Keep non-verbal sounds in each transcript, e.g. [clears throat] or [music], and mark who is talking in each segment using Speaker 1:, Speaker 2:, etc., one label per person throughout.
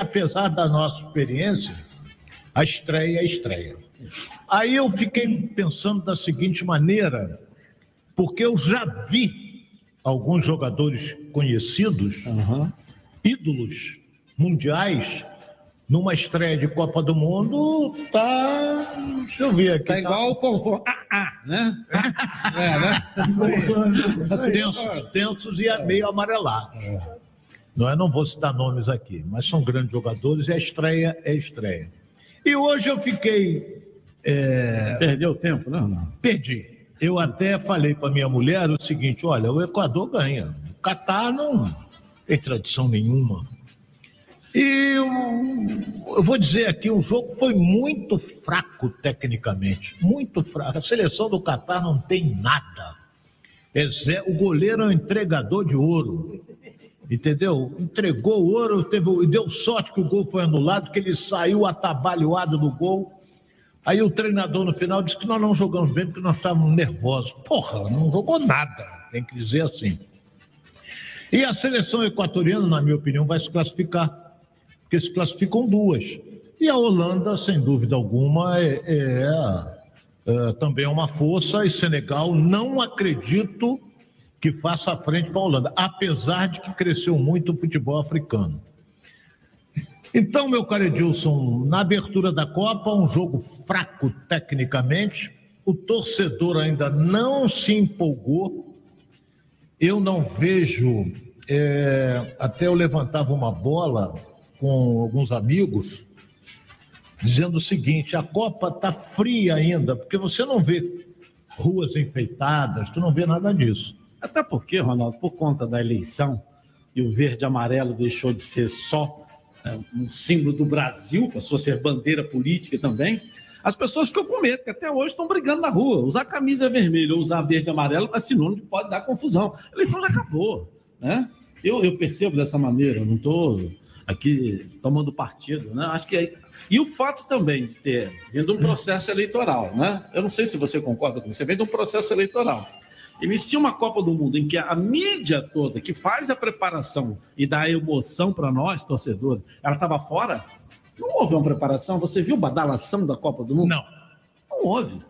Speaker 1: apesar da nossa experiência, a estreia é a estreia. Aí eu fiquei pensando da seguinte maneira, porque eu já vi alguns jogadores conhecidos, uhum. ídolos mundiais, numa estreia de Copa do Mundo, tá. Deixa eu ver aqui.
Speaker 2: Tá, tá... igual o povo. Ah, ah, né? [laughs]
Speaker 1: é, né? [laughs] tensos, tensos e meio amarelados. Não é? Não vou citar nomes aqui, mas são grandes jogadores e a estreia é estreia. E hoje eu fiquei.
Speaker 2: É... Perdeu tempo, não, não?
Speaker 1: Perdi. Eu até falei para minha mulher o seguinte: olha, o Equador ganha. O Catar não tem tradição nenhuma. E eu, eu vou dizer aqui: o jogo foi muito fraco tecnicamente. Muito fraco. A seleção do Catar não tem nada. O goleiro é um entregador de ouro entendeu? Entregou o ouro, teve, deu sorte que o gol foi anulado, que ele saiu atabalhoado do gol. Aí o treinador no final disse que nós não jogamos bem porque nós estávamos nervosos. Porra, não jogou nada, tem que dizer assim. E a seleção equatoriana, na minha opinião, vai se classificar, porque se classificam duas. E a Holanda, sem dúvida alguma, é, é, é também uma força, e Senegal, não acredito que faça a frente para a Holanda, apesar de que cresceu muito o futebol africano. Então, meu caro Edilson, na abertura da Copa, um jogo fraco tecnicamente, o torcedor ainda não se empolgou. Eu não vejo. É, até eu levantava uma bola com alguns amigos, dizendo o seguinte: a Copa está fria ainda, porque você não vê ruas enfeitadas, tu não vê nada disso.
Speaker 2: Até porque, Ronaldo, por conta da eleição, e o verde e amarelo deixou de ser só é, um símbolo do Brasil, passou a ser bandeira política também, as pessoas ficam com medo, porque até hoje estão brigando na rua. Usar camisa vermelha ou usar verde e amarelo é sinônimo que pode dar confusão. A eleição já acabou. Né? Eu, eu percebo dessa maneira, não estou aqui tomando partido. Né? Acho que é... E o fato também de ter vindo um processo eleitoral, né? Eu não sei se você concorda com isso, vem de um processo eleitoral inicia uma Copa do Mundo em que a mídia toda que faz a preparação e dá emoção para nós, torcedores, ela estava fora? Não houve uma preparação? Você viu a badalação da Copa do Mundo?
Speaker 1: Não.
Speaker 2: Não houve.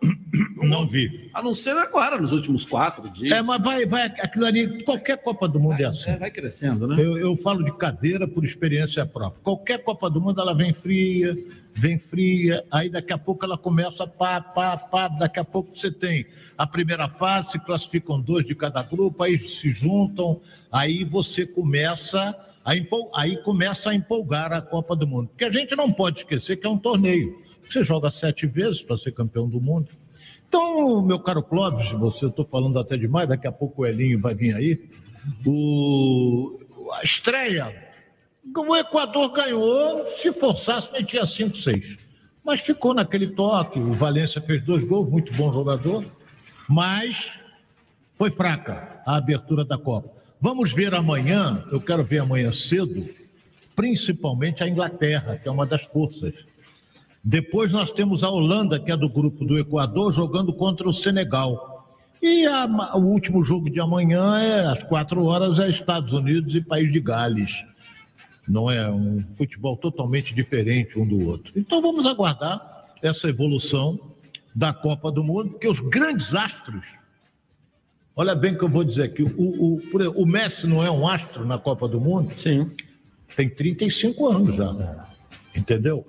Speaker 1: Não, não vi.
Speaker 2: A não ser agora, nos últimos quatro dias.
Speaker 1: É, mas vai, vai aquilo ali, qualquer Copa do Mundo é vai, é assim. É,
Speaker 2: vai crescendo, né?
Speaker 1: Eu, eu falo de cadeira por experiência própria. Qualquer Copa do Mundo, ela vem fria, vem fria, aí daqui a pouco ela começa pá, pá, pá, daqui a pouco você tem a primeira fase, se classificam dois de cada grupo, aí se juntam, aí você começa a empol... aí começa a empolgar a Copa do Mundo. Porque a gente não pode esquecer que é um torneio. Você joga sete vezes para ser campeão do mundo. Então, meu caro Clóvis, você, eu estou falando até demais, daqui a pouco o Elinho vai vir aí. O, a estreia, o Equador ganhou, se forçasse, metia 5, 6. Mas ficou naquele toque. O Valência fez dois gols, muito bom jogador, mas foi fraca a abertura da Copa. Vamos ver amanhã, eu quero ver amanhã cedo, principalmente a Inglaterra, que é uma das forças. Depois nós temos a Holanda, que é do grupo do Equador, jogando contra o Senegal. E a, o último jogo de amanhã, é, às quatro horas, é Estados Unidos e País de Gales. Não é um futebol totalmente diferente um do outro. Então vamos aguardar essa evolução da Copa do Mundo, porque os grandes astros. Olha bem o que eu vou dizer aqui. O, o, o Messi não é um astro na Copa do Mundo?
Speaker 2: Sim.
Speaker 1: Tem 35 anos já. Entendeu?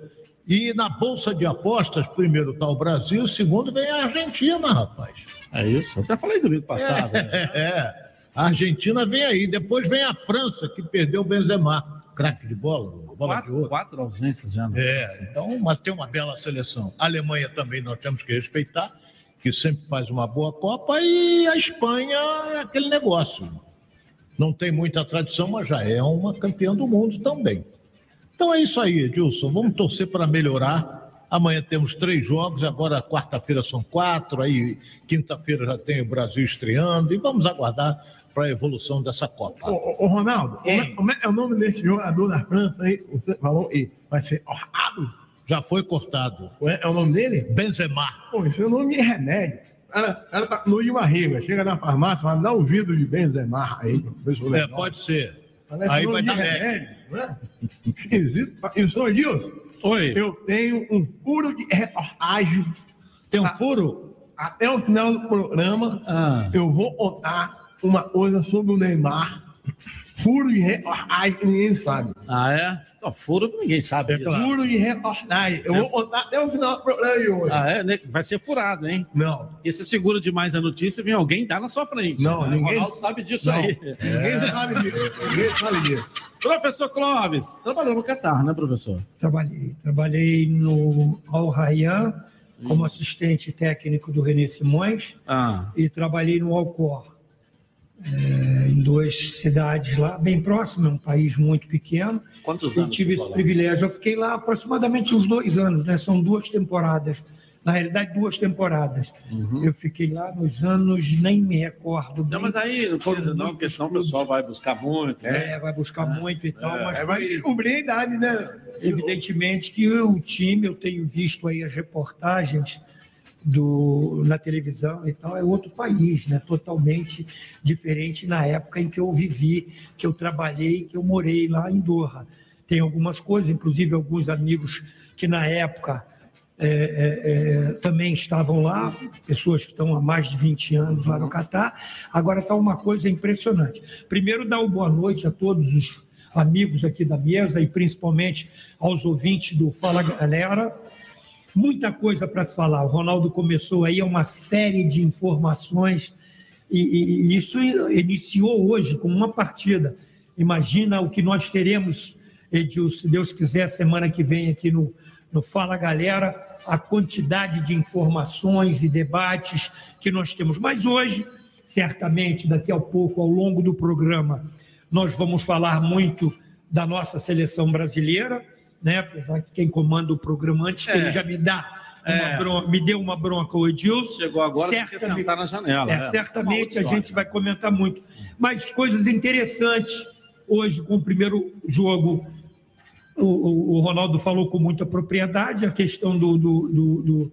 Speaker 1: E na Bolsa de Apostas, primeiro está o Brasil, segundo vem a Argentina, rapaz.
Speaker 2: É isso. Eu até falei domingo passado.
Speaker 1: É, né? [laughs] é. A Argentina vem aí. Depois vem a França, que perdeu o Benzema. Craque de bola, bola
Speaker 2: quatro,
Speaker 1: de ouro.
Speaker 2: Quatro ausências já.
Speaker 1: É, então, mas tem uma bela seleção. A Alemanha também nós temos que respeitar, que sempre faz uma boa Copa. E a Espanha é aquele negócio. Não tem muita tradição, mas já é uma campeã do mundo também. Então é isso aí, Edilson. Vamos torcer para melhorar. Amanhã temos três jogos, agora quarta-feira são quatro, aí quinta-feira já tem o Brasil estreando e vamos aguardar para a evolução dessa Copa.
Speaker 3: Ô, ô Ronaldo, é. como é o nome desse jogador da França aí? Você falou aí, vai ser Orrado?
Speaker 1: Já foi cortado.
Speaker 3: É, o nome dele?
Speaker 1: Benzema.
Speaker 3: Pô, esse é o nome de remédio. Ela, ela tá no de barriga, chega na farmácia, vai dar um vidro de Benzema aí.
Speaker 1: É, pode ser.
Speaker 3: Parece
Speaker 1: Aí vai
Speaker 3: de
Speaker 1: dar
Speaker 3: remédio, não é? Esquisito. E, senhor Edilson,
Speaker 2: Oi.
Speaker 3: eu tenho um furo de reportagem.
Speaker 1: Tem um
Speaker 3: Ah.
Speaker 1: furo?
Speaker 3: Até o final do programa,
Speaker 2: Ah.
Speaker 3: eu vou contar uma coisa sobre o Neymar. Furo de reportagem, ninguém sabe.
Speaker 2: Ah, é? Furo ninguém sabe. disso.
Speaker 3: Furo de reportagem. Eu vou contar até o final do programa hoje.
Speaker 2: Ah, é? né? Vai ser furado, hein?
Speaker 3: Não.
Speaker 2: E se segura demais a notícia, vem alguém dar na sua frente.
Speaker 3: Não,
Speaker 2: né?
Speaker 3: ninguém-
Speaker 2: O Ronaldo sabe disso
Speaker 3: Não.
Speaker 2: aí.
Speaker 3: Ninguém sabe disso. Ninguém sabe disso.
Speaker 2: Professor Clóvis, trabalhou no Catar, né, professor?
Speaker 4: Trabalhei. Trabalhei no Al Rayyan como assistente técnico do René Simões
Speaker 2: Ah,
Speaker 4: e trabalhei no Alcor, eh, em duas cidades lá, bem próximas, um país muito pequeno.
Speaker 2: Quantos anos?
Speaker 4: tive
Speaker 2: ficou
Speaker 4: esse privilégio. Eu fiquei lá aproximadamente uns dois anos, né? São duas temporadas. Na realidade, duas temporadas. Eu fiquei lá nos anos, nem me recordo.
Speaker 2: Não,
Speaker 4: bem.
Speaker 2: mas aí não precisa
Speaker 4: Foram
Speaker 2: não, porque senão o pessoal vai buscar muito. né?
Speaker 4: É, vai buscar muito e tal, mas
Speaker 3: É, vai descobrir a idade, né?
Speaker 4: Evidentemente que o time, eu tenho visto aí as reportagens do, na televisão e tal, é outro país, né? totalmente diferente na época em que eu vivi, que eu trabalhei, que eu morei lá em Doha. Tem algumas coisas, inclusive alguns amigos que na época é, é, é, também estavam lá, pessoas que estão há mais de 20 anos lá no Catar. Agora está uma coisa impressionante. Primeiro, dar uma boa noite a todos os amigos aqui da mesa e principalmente aos ouvintes do Fala Galera. Muita coisa para se falar. O Ronaldo começou aí uma série de informações e, e- e isso iniciou hoje com uma partida. Imagina o que nós teremos, Edil, se Deus quiser, semana que vem aqui no, no Fala Galera, a quantidade de informações e debates que nós temos. Mas hoje, certamente, daqui a pouco, ao longo do programa, nós vamos falar muito da nossa seleção brasileira, né? Apesar que quem comanda o programa antes, que
Speaker 2: É.
Speaker 4: ele já me dá
Speaker 2: É.
Speaker 4: bronca, me deu uma bronca, o Edilson.
Speaker 2: Chegou agora,
Speaker 4: Certamente-
Speaker 2: sentar na janela.
Speaker 4: é,
Speaker 2: né?
Speaker 4: certamente
Speaker 2: é
Speaker 4: a gente vai comentar muito. Mas coisas interessantes hoje com o primeiro jogo. O, o- o Ronaldo falou com muita propriedade a questão do, do, do, do-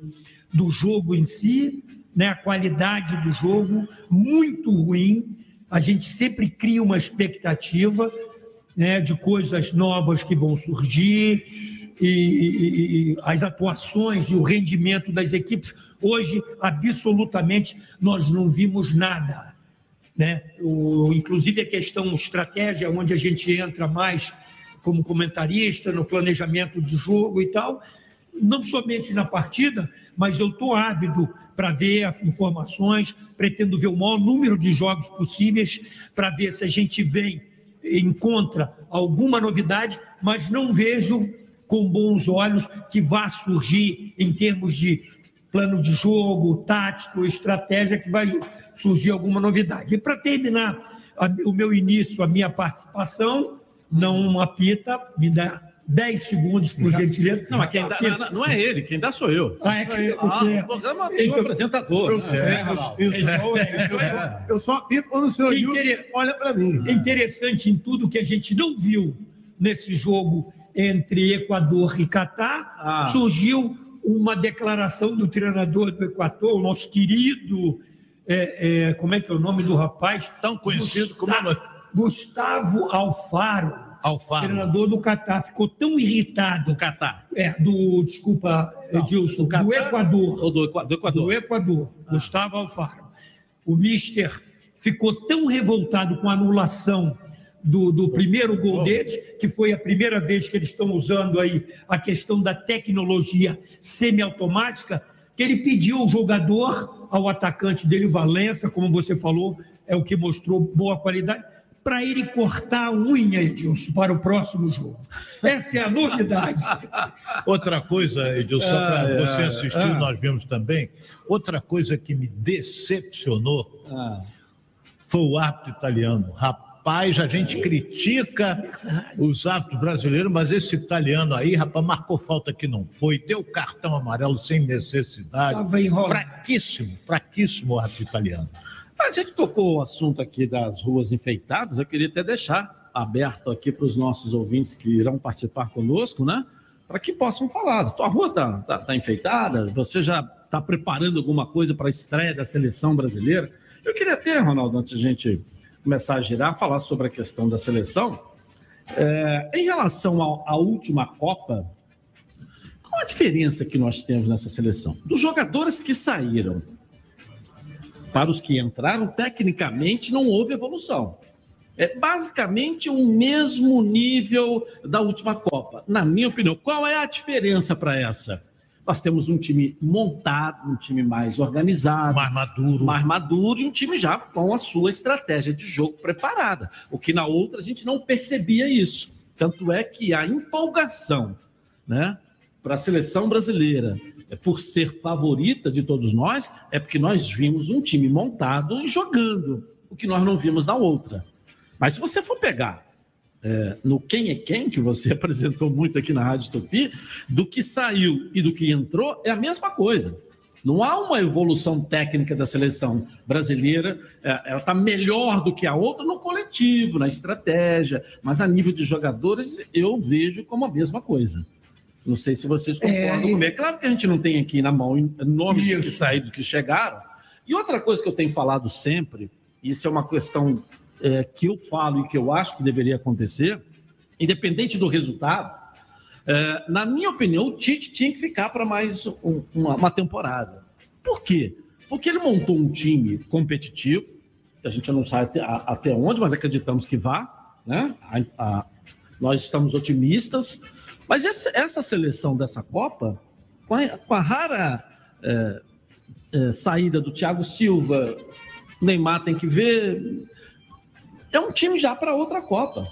Speaker 4: do jogo em si, né? a qualidade do jogo, muito ruim. A gente sempre cria uma expectativa né, de coisas novas que vão surgir e, e- e as atuações e o rendimento das equipes. Hoje, absolutamente, nós não vimos nada. Né? O, inclusive a questão estratégia, onde a gente entra mais como comentarista no planejamento de jogo e tal, não somente na partida, mas eu estou ávido para ver as informações, pretendo ver o maior número de jogos possíveis para ver se a gente vem encontra alguma novidade, mas não vejo com bons olhos que vá surgir em termos de plano de jogo, tático, estratégia, que vai surgir alguma novidade. E para terminar o meu início, a minha participação, não apita, me dá 10 segundos, por gentileza.
Speaker 2: Não, mas quem dá, não, não é ele, quem dá sou eu.
Speaker 4: Ah, é que
Speaker 2: Ah,
Speaker 4: você...
Speaker 2: o programa tem um
Speaker 4: Então-
Speaker 2: apresentador.
Speaker 3: Eu sei,
Speaker 2: É,
Speaker 3: eu- eu sei.
Speaker 4: Então, é,
Speaker 3: Eu só- Eu apito quando o senhor
Speaker 4: Intere-
Speaker 3: olha para mim.
Speaker 4: É interessante em tudo que a gente não viu nesse jogo entre Equador e Catar,
Speaker 2: Ah.
Speaker 4: surgiu uma declaração do treinador do Equador, o nosso querido, é, é, como é que é o nome do rapaz?
Speaker 1: Tão conhecido como
Speaker 4: Gustavo, Gustavo Alfaro,
Speaker 1: Alfaro.
Speaker 4: treinador do Catar, ficou tão irritado,
Speaker 2: Do Catar.
Speaker 4: é, do, desculpa,
Speaker 2: Não,
Speaker 4: Edilson,
Speaker 2: do
Speaker 4: do Equador,
Speaker 2: do, Equa- do Equador.
Speaker 4: do Equador, Gustavo Alfaro. O Mister ficou tão revoltado com a anulação do, do primeiro gol deles, que foi a primeira vez que eles estão usando aí a questão da tecnologia semiautomática, que ele pediu ao jogador, ao atacante dele, Valença, como você falou, é o que mostrou boa qualidade, para ele cortar a unha, Edilson, para o próximo jogo. Essa é a novidade.
Speaker 1: Outra coisa, Edilson, só para
Speaker 2: Ah,
Speaker 1: você
Speaker 2: é.
Speaker 1: assistiu,
Speaker 2: Ah.
Speaker 1: nós vimos também. Outra coisa que me decepcionou
Speaker 2: Ah,
Speaker 1: foi o árbitro italiano. Rapaz, a gente critica os árbitros brasileiros, mas esse italiano aí, rapaz, marcou falta que não foi, deu cartão amarelo sem necessidade. Fraquíssimo, fraquíssimo o árbitro italiano.
Speaker 2: A gente tocou o assunto aqui das ruas enfeitadas, eu queria até deixar aberto aqui para os nossos ouvintes que irão participar conosco, né? Para que possam falar. A tua rua está tá, tá enfeitada? Você já está preparando alguma coisa para a estreia da seleção brasileira? Eu queria até, Ronaldo, antes de a gente começar a girar, falar sobre a questão da seleção. É, em relação à última Copa, qual a diferença que nós temos nessa seleção? Dos jogadores que saíram para os que entraram, tecnicamente não houve evolução. É basicamente o mesmo nível da última Copa. Na minha opinião, qual é a diferença para essa? Nós temos um time montado, um time mais organizado,
Speaker 1: Mais maduro.
Speaker 2: mais maduro e um time já com a sua estratégia de jogo preparada. O que na outra a gente não percebia isso. Tanto é que a empolgação né, para a seleção brasileira, é por ser favorita de todos nós, é porque nós vimos um time montado e jogando, o que nós não vimos na outra. Mas se você for pegar é, no quem é quem, que você [laughs] apresentou muito aqui na Rádio Tupi, do que saiu e do que entrou, é a mesma coisa. Não há uma evolução técnica da seleção brasileira, é, ela está melhor do que a outra no coletivo, na estratégia, mas a nível de jogadores eu vejo como a mesma coisa. Não sei se vocês concordam
Speaker 4: É,
Speaker 2: comigo. É claro que a gente não tem aqui na mão nomes
Speaker 4: Isso.
Speaker 2: que saíram, que chegaram. E outra coisa que eu tenho falado sempre, e isso é uma questão é, que eu falo e que eu acho que deveria acontecer, independente do resultado, é, na minha opinião, o Tite tinha que ficar para mais um- uma, uma temporada. Por quê? Porque ele montou um time competitivo, que a gente não sabe até, até onde, mas acreditamos que vá. Né? A- a- nós estamos otimistas. Mas essa seleção dessa Copa, com a, com a rara é, é, saída do Thiago Silva, Neymar tem que ver, é um time já para outra Copa.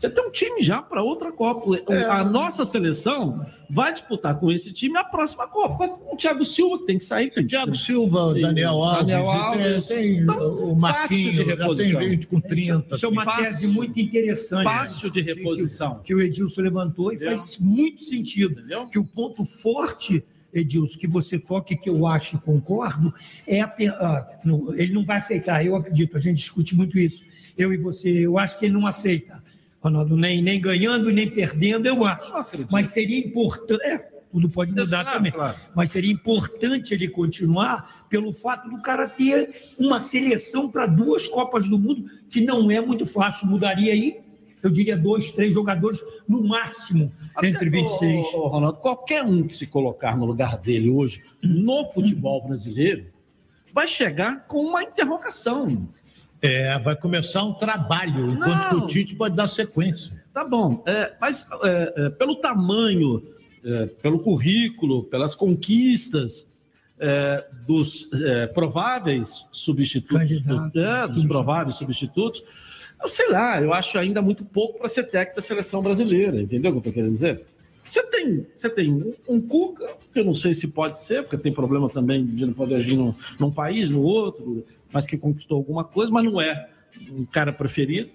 Speaker 2: Você tem um time já para outra Copa. A nossa seleção vai disputar com esse time a próxima Copa. Mas o Thiago Silva que tem que sair. Tem,
Speaker 1: Thiago Silva,
Speaker 2: Tem-
Speaker 1: Daniel Alves,
Speaker 2: Daniel
Speaker 1: e tem-
Speaker 2: Alves.
Speaker 1: tem,
Speaker 2: Então,
Speaker 1: o Marquinhos,
Speaker 2: de
Speaker 1: já tem
Speaker 2: reposição.
Speaker 1: gente com 30.
Speaker 4: Isso é uma
Speaker 2: Fácil.
Speaker 4: tese muito interessante.
Speaker 2: Fácil de
Speaker 4: que-
Speaker 2: reposição.
Speaker 4: Que, o Edilson levantou e
Speaker 2: Entendeu?
Speaker 4: faz muito sentido.
Speaker 2: Entendeu?
Speaker 4: Que o ponto forte, Edilson, que você toca e que eu acho e concordo, é a, ah, não, ele não vai aceitar, eu acredito, a gente discute muito isso. Eu e você, eu acho que ele não aceita, Ronaldo, nem, nem ganhando, nem perdendo, eu acho.
Speaker 2: Eu.
Speaker 4: Mas seria importante. É, tudo pode mudar
Speaker 2: Claro,
Speaker 4: também.
Speaker 2: claro.
Speaker 4: Mas seria importante ele continuar pelo fato do cara ter uma seleção para duas Copas do Mundo, que não é muito fácil. Mudaria aí, eu diria, dois, três jogadores no máximo entre 26.
Speaker 2: Ô, ô, Ronaldo, qualquer um que se colocar no lugar dele hoje, no futebol brasileiro, vai chegar com uma interrogação.
Speaker 1: É, vai começar um trabalho, enquanto
Speaker 2: Não.
Speaker 1: o Tite pode dar sequência.
Speaker 2: Tá bom, é, mas é, é, pelo tamanho, é, pelo currículo, pelas conquistas é, dos prováveis substitutos, é, dos prováveis substitutos, eu sei lá, eu acho ainda muito pouco para ser técnico da seleção brasileira, entendeu o que eu estou querendo dizer? Você tem, você tem um- Cuca, que eu não sei se pode ser, porque tem problema também de não poder agir num, num país, no outro, mas que conquistou alguma coisa, mas não é um cara preferido,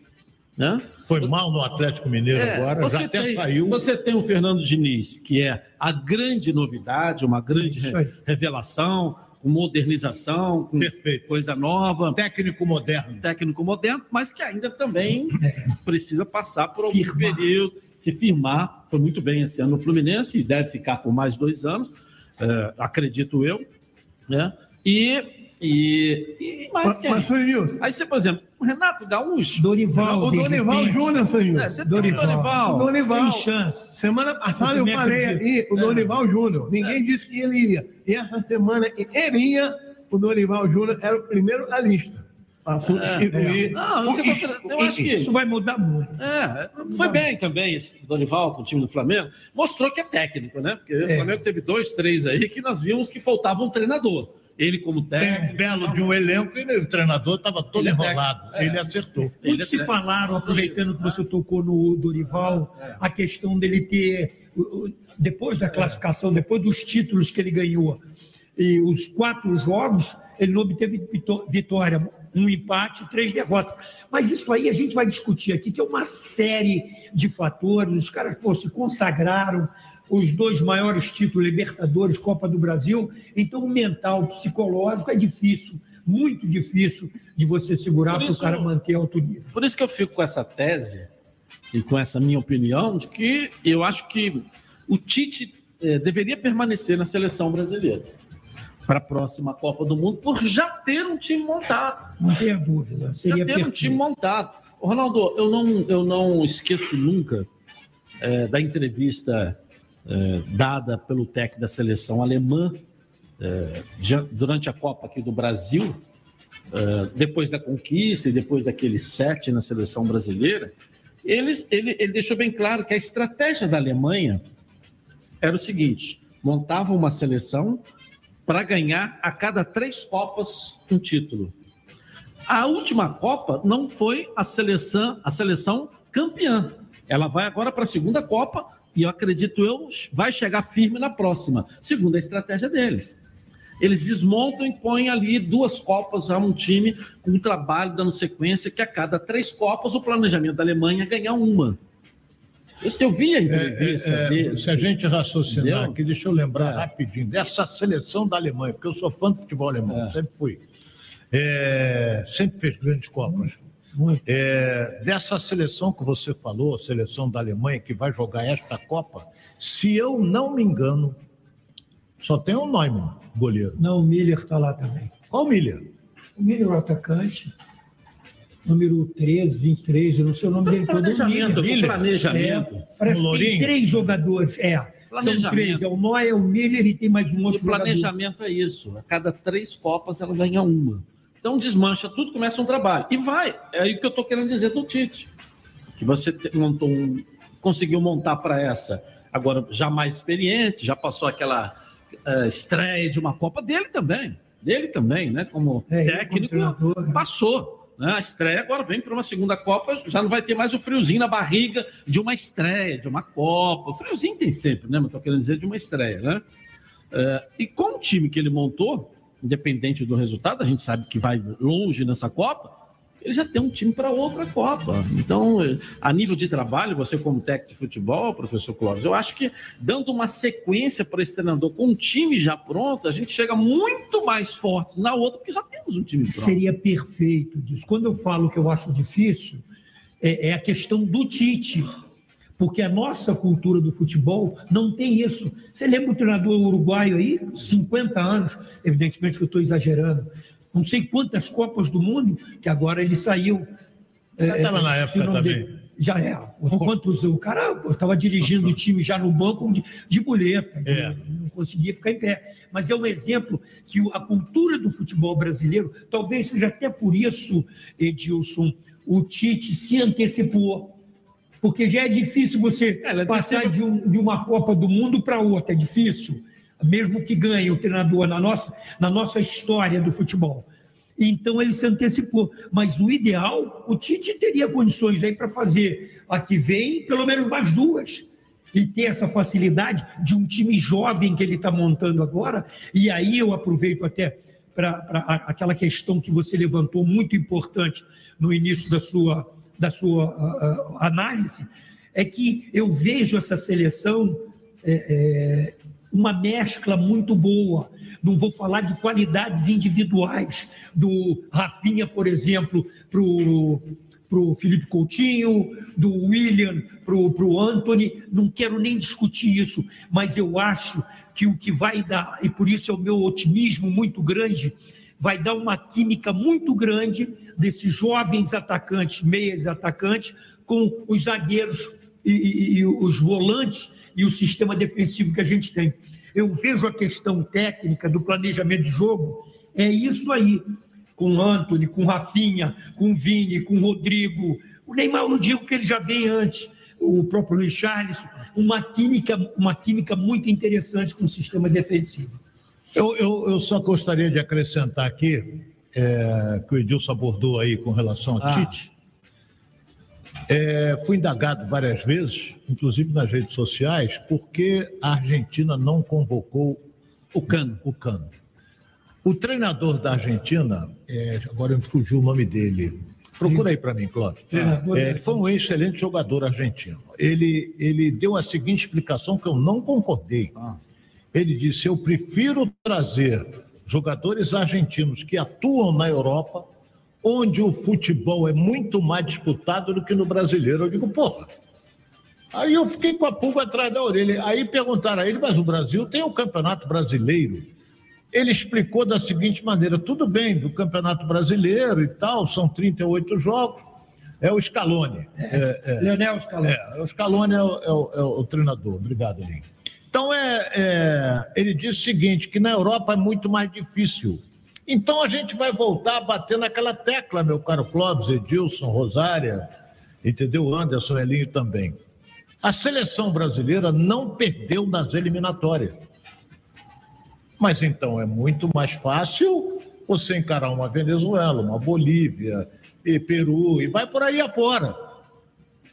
Speaker 2: né?
Speaker 1: Foi mal no Atlético Mineiro
Speaker 2: É,
Speaker 1: agora, já até
Speaker 2: tem,
Speaker 1: saiu.
Speaker 2: Você tem o Fernando Diniz, que é a grande novidade, uma grande re- revelação, com modernização, com
Speaker 1: Perfeito.
Speaker 2: coisa nova,
Speaker 1: Técnico moderno.
Speaker 2: técnico moderno, mas que ainda também [laughs] precisa passar por algum
Speaker 4: Firmar.
Speaker 2: período, se firmar. Foi muito bem esse ano no Fluminense e deve ficar por mais dois anos, é, acredito eu. Né? E, e, e mais
Speaker 3: Mas,
Speaker 2: quem?
Speaker 3: mas foi isso.
Speaker 2: Aí você, por exemplo, Renato Gaúcho.
Speaker 4: Dorival,
Speaker 3: O Dorival Júnior, senhor.
Speaker 2: É, você
Speaker 4: Dorival.
Speaker 2: tem Dorival.
Speaker 3: O Dorival.
Speaker 4: tem chance.
Speaker 3: Semana passada eu falei aí, o Dorival Júnior. Ninguém disse que ele ia. E essa semana ele ia, o Dorival Júnior era o primeiro da lista. Para substituir.
Speaker 2: Não, eu, eu, eu acho que
Speaker 4: Isso vai mudar muito.
Speaker 2: É, foi bem também esse Dorival com o time do Flamengo. Mostrou que é técnico, né? Porque o Flamengo teve dois, três aí que nós vimos que faltava um treinador. Ele como
Speaker 1: Tem
Speaker 2: técnico.
Speaker 1: um belo de um elenco e o treinador estava todo
Speaker 2: Ele é
Speaker 1: enrolado.
Speaker 2: É.
Speaker 1: Ele acertou.
Speaker 2: Ele
Speaker 4: Muito
Speaker 2: é
Speaker 4: se
Speaker 2: técnico.
Speaker 4: falaram, aproveitando que você tocou no Dorival, a questão dele ter, depois da classificação, depois dos títulos que ele ganhou, e os quatro jogos, ele não obteve vitó- vitória, um empate, três derrotas. Mas isso aí a gente vai discutir aqui, que é uma série de fatores, os caras pô, se consagraram, os dois maiores títulos, Libertadores, Copa do Brasil, então o mental, o psicológico é difícil, muito difícil de você segurar para o cara manter alto nível.
Speaker 2: Por isso que eu fico com essa tese e com essa minha opinião de que eu acho que o Tite eh, deveria permanecer na seleção brasileira para a próxima Copa do Mundo por já ter um time montado.
Speaker 4: Não tenha dúvida.
Speaker 2: Já
Speaker 4: Seria
Speaker 2: ter um
Speaker 4: perfeito.
Speaker 2: time montado. Ronaldo, eu não, eu não esqueço nunca é, da entrevista é, dada pelo técnico da seleção alemã é, durante a Copa aqui do Brasil, é, depois da conquista e depois daquele sete na seleção brasileira, eles, ele, ele deixou bem claro que a estratégia da Alemanha era o seguinte: montava uma seleção para ganhar a cada três Copas um título. A última Copa não foi a seleção, a seleção campeã. Ela vai agora para a segunda Copa e eu acredito eu vai chegar firme na próxima, segundo a estratégia deles. Eles desmontam e põem ali duas Copas a um time com um trabalho dando sequência que a cada três Copas o planejamento da Alemanha é ganhar uma. Eu vi a entrevista.
Speaker 1: É, é, é, se a gente raciocinar Entendeu? aqui, deixa eu lembrar é. rapidinho dessa seleção da Alemanha, porque eu sou fã do futebol alemão, é. sempre fui. É, sempre fez grandes Copas. Dessa seleção que você falou, a seleção da Alemanha que vai jogar esta Copa, se eu não me engano, só tem o Neumann, goleiro.
Speaker 4: Não, o Miller está lá também.
Speaker 1: Qual o Miller?
Speaker 4: O Miller é o atacante número 13, 23, eu não sei o nome dele todo.
Speaker 2: Planejamento, Miller. planejamento.
Speaker 4: É, parece que tem três jogadores. É, são três. É o Noé, o Miller e tem mais um outro
Speaker 2: O planejamento jogador. é isso. A cada três Copas ela ganha uma. Então desmancha tudo, começa um trabalho. E vai. É aí que eu estou querendo dizer do Tite. Que você montou um, conseguiu montar para essa. Agora, já mais experiente, já passou aquela uh, estreia de uma Copa dele também. Dele também, né? Como é, técnico, passou. Né? A estreia agora vem para uma segunda Copa, já não vai ter mais o friozinho na barriga de uma estreia, de uma Copa. O friozinho tem sempre, né? Mas estou querendo dizer de uma estreia, né? É, e com o time que ele montou, independente do resultado, a gente sabe que vai longe nessa Copa ele já tem um time para outra Copa. Então, a nível de trabalho, você como técnico de futebol, professor Clóvis, eu acho que dando uma sequência para esse treinador com um time já pronto, a gente chega muito mais forte na outra, porque já temos um time pronto.
Speaker 4: Seria perfeito disso. Quando eu falo que eu acho difícil, é, é a questão do Tite. Porque a nossa cultura do futebol não tem isso. Você lembra o treinador uruguaio aí? 50 anos, evidentemente que eu estou exagerando, não sei quantas Copas do Mundo, que agora ele saiu.
Speaker 1: Já estava é, na época também. Dele.
Speaker 4: Já é. [laughs] Quantos, o cara estava dirigindo o time já no banco de, de boleta, de, é. não conseguia ficar em pé. Mas é um exemplo que a cultura do futebol brasileiro, talvez seja até por isso, Edilson, o Tite se antecipou. Porque já é difícil você é, passar de, um, de uma Copa do Mundo para outra, é difícil mesmo que ganhe o treinador na nossa, na nossa história do futebol. Então ele se antecipou. Mas o ideal, o Tite teria condições aí para fazer a que vem pelo menos mais duas. E ter essa facilidade de um time jovem que ele está montando agora. E aí eu aproveito até para aquela questão que você levantou, muito importante no início da sua, da sua análise, é que eu vejo essa seleção é, é, uma mescla muito boa. Não vou falar de qualidades individuais, do Rafinha, por exemplo, para o Felipe Coutinho, do William para o Anthony, não quero nem discutir isso, mas eu acho que o que vai dar, e por isso é o meu otimismo muito grande, vai dar uma química muito grande desses jovens atacantes, meias atacantes, com os zagueiros e, e, e os volantes e o sistema defensivo que a gente tem. Eu vejo a questão técnica do planejamento de jogo, é isso aí, com Anthony, com Rafinha, com Vini, com Rodrigo. O Neymar, eu não digo que ele já vem antes, o próprio Richarlison, uma química, uma química muito interessante com o sistema defensivo.
Speaker 1: Eu, eu, eu só gostaria de acrescentar aqui, é, que o Edilson abordou aí com relação a ah. Tite, é, fui indagado várias vezes, inclusive nas redes sociais, porque a Argentina não convocou o Cano. O, Cano. o treinador da Argentina, é, agora me fugiu o nome dele. Procura aí para mim, Cláudio. É, ele foi um excelente jogador argentino. Ele, ele deu a seguinte explicação que eu não concordei. Ah. Ele disse: Eu prefiro trazer jogadores argentinos que atuam na Europa onde o futebol é muito mais disputado do que no brasileiro. Eu digo, porra. Aí eu fiquei com a pulga atrás da orelha. Aí perguntaram a ele, mas o Brasil tem o um Campeonato Brasileiro. Ele explicou da seguinte maneira: tudo bem, do Campeonato Brasileiro e tal, são 38 jogos, É o Scaloni. É, é.
Speaker 4: Leonel Scaloni.
Speaker 1: É, o Scaloni é o, é o- é o treinador. Obrigado, Lin. Então, é, é, ele diz o seguinte, que na Europa é muito mais difícil. Então, a gente vai voltar a bater naquela tecla, meu caro Clóvis, Edilson, Rosária, entendeu? Anderson, Elinho também. A seleção brasileira não perdeu nas eliminatórias. Mas então é muito mais fácil você encarar uma Venezuela, uma Bolívia, e Peru, e vai por aí afora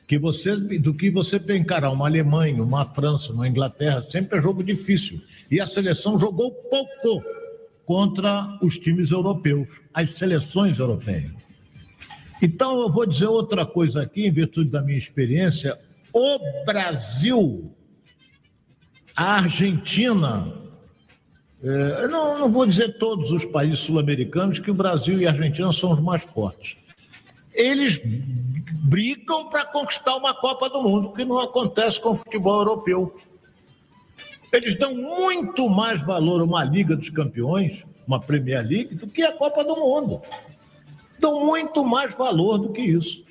Speaker 1: que você, do que você encarar uma Alemanha, uma França, uma Inglaterra, sempre é jogo difícil. E a seleção jogou pouco contra os times europeus, as seleções europeias. Então, eu vou dizer outra coisa aqui, em virtude da minha experiência. O Brasil, a Argentina, eu não, não vou dizer todos os países sul-americanos, que o Brasil e a Argentina são os mais fortes eles brigam para conquistar uma Copa do Mundo, que não acontece com o futebol europeu. Eles dão muito mais valor a uma Liga dos Campeões, uma Premier League, do que a Copa do Mundo. Dão muito mais valor do que isso.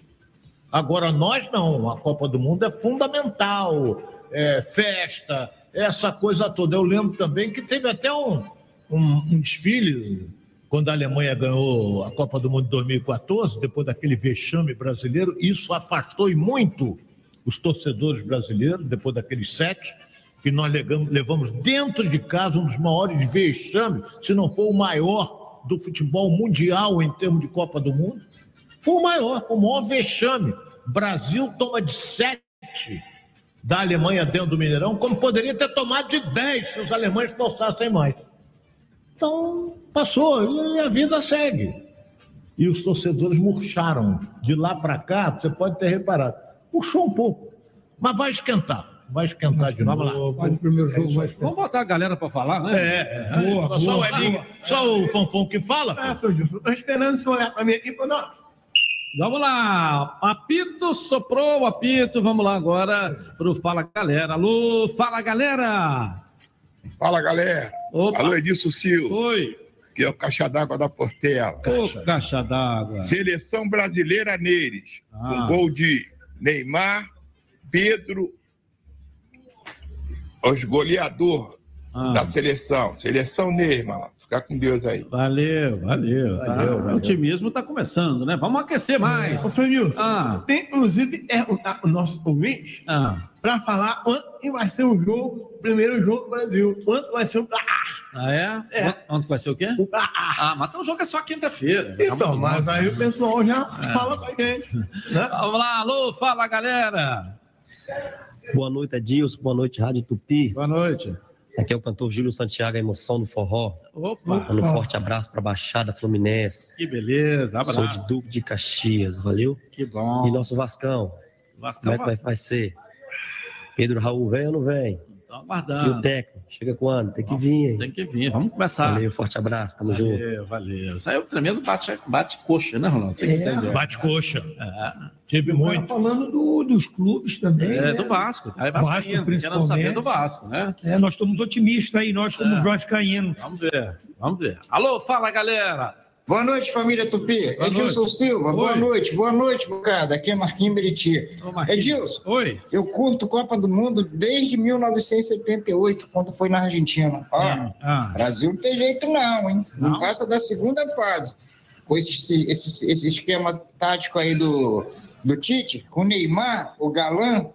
Speaker 1: Agora, nós não. A Copa do Mundo é fundamental, é festa, essa coisa toda. Eu lembro também que teve até um, um, um desfile quando a Alemanha ganhou a Copa do Mundo em 2014, depois daquele vexame brasileiro, isso afastou e muito os torcedores brasileiros, depois daqueles sete, que nós levamos dentro de casa um dos maiores vexames, se não for o maior do futebol mundial em termos de Copa do Mundo. Foi o maior, foi o maior vexame. Brasil toma de sete da Alemanha dentro do Mineirão, como poderia ter tomado de dez se os alemães forçassem mais. Então, passou e a vida segue. E os torcedores murcharam. De lá para cá, você pode ter reparado, murchou um pouco, mas vai esquentar. Vai esquentar de
Speaker 2: vamos lá.
Speaker 1: novo.
Speaker 4: Pode o primeiro jogo, vai
Speaker 2: Vamos botar a galera para falar, né?
Speaker 1: É, é.
Speaker 4: Boa,
Speaker 1: só, só
Speaker 4: boa,
Speaker 1: o Elinho, só o Fonfon que fala.
Speaker 3: Ah, seu Gilson, estou esperando você olhar para mim aqui para não.
Speaker 2: Vamos lá. Apito soprou o apito. Vamos lá agora pro Fala Galera. Alô, Fala Galera.
Speaker 5: Fala, galera.
Speaker 2: Opa.
Speaker 5: Alô, Edilson Silva,
Speaker 2: Oi.
Speaker 5: Que é o Caixa d'Água da Portela.
Speaker 2: Ô, caixa d'água.
Speaker 5: Seleção brasileira neles.
Speaker 2: Ah.
Speaker 5: Com gol de Neymar, Pedro, os goleador
Speaker 2: Ah.
Speaker 5: da seleção. Seleção Neymar. Fica com Deus aí.
Speaker 2: Valeu, valeu. tá?
Speaker 1: Valeu, valeu.
Speaker 2: O otimismo está começando, né? Vamos aquecer mais.
Speaker 3: Ô, Gilson,
Speaker 2: Ah,
Speaker 3: tem inclusive é, o, a- o nosso ouvinte
Speaker 2: ah,
Speaker 3: para falar quando vai ser o jogo, o primeiro jogo do Brasil. Quando vai ser o. Ah,
Speaker 2: ah é?
Speaker 3: É.
Speaker 2: Onde vai ser o quê?
Speaker 3: o ah,
Speaker 2: Ah, mas então o jogo é só quinta-feira. Tá
Speaker 3: Então, mas
Speaker 2: bom.
Speaker 3: aí o pessoal já fala com a gente. Né? [laughs]
Speaker 2: Vamos lá, alô, fala galera.
Speaker 6: Boa noite, Edilson. Boa noite, Rádio Tupi.
Speaker 2: Boa noite.
Speaker 6: Aqui é o cantor Júlio Santiago, a emoção do forró.
Speaker 2: Opa,
Speaker 6: Manda um forte abraço para a Baixada Fluminense.
Speaker 2: que beleza,
Speaker 6: Sou
Speaker 2: abraço.
Speaker 6: de Duque de Caxias, valeu?
Speaker 2: Que bom.
Speaker 6: E nosso Vascão,
Speaker 2: Vasco
Speaker 6: como é que vai, vai ser? Pedro Raul vem ou não vem?
Speaker 2: Estão
Speaker 6: E o
Speaker 2: aguardando.
Speaker 6: técnico, chega quando? Tem que vir, hein?
Speaker 2: Tem que vir, vamos começar.
Speaker 6: Valeu, forte abraço, tamo junto.
Speaker 2: Valeu, valeu. Saiu tremendo bate, bate coxa, né, Ronaldo?
Speaker 4: É.
Speaker 2: entendeu.
Speaker 1: Bate coxa.
Speaker 2: É,
Speaker 1: Tive
Speaker 4: Tá
Speaker 1: muito.
Speaker 4: falando do- dos clubes também.
Speaker 2: é
Speaker 4: né?
Speaker 2: do Vasco. Tá? É
Speaker 4: Vasco,
Speaker 2: Vascaíno, quero saber
Speaker 4: principalmente.
Speaker 2: do Vasco, né?
Speaker 4: É, nós estamos otimistas aí, nós como
Speaker 2: É.
Speaker 4: vascaínos.
Speaker 2: Vamos ver, vamos ver. Alô, fala, galera.
Speaker 7: Boa noite, família Tupi.
Speaker 2: Boa
Speaker 7: Edilson Silva, boa
Speaker 2: Oi.
Speaker 7: noite, boa noite, bocada. Aqui é Marquinhos Meriti. Edilson,
Speaker 2: Oi.
Speaker 7: eu curto Copa do Mundo desde 1978, quando foi na Argentina. Ó,
Speaker 2: Ah,
Speaker 7: Brasil não tem jeito não, hein? Não,
Speaker 2: Não?
Speaker 7: passa da segunda fase. Com esse, esse, esse esquema tático aí do, do Tite, com o Neymar, o Galã,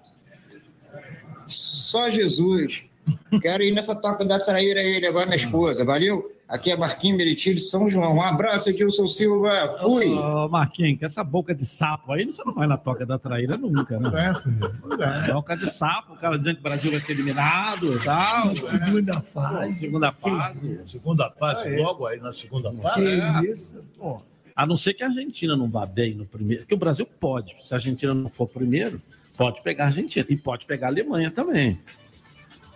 Speaker 7: só Jesus. Quero ir nessa toca da traíra ele agora, minha esposa, valeu? Aqui é Marquinhos Meriti de São João. Um abraço, Edilson Silva. Fui!
Speaker 2: Ô, Marquinhos, com essa boca de sapo aí, você não vai na toca da traíra nunca, né?
Speaker 3: É, pois é.
Speaker 2: Boca de sapo, o cara dizendo que o Brasil vai ser eliminado e tal.
Speaker 4: Segunda fase.
Speaker 2: Segunda fase.
Speaker 1: Segunda fase, logo aí na segunda
Speaker 4: Que
Speaker 1: fase.
Speaker 2: É.
Speaker 4: isso? Pô,
Speaker 2: A não ser que a Argentina não vá bem no primeiro. Porque o Brasil pode. Se a Argentina não for primeiro, pode pegar a Argentina. E pode pegar a Alemanha também.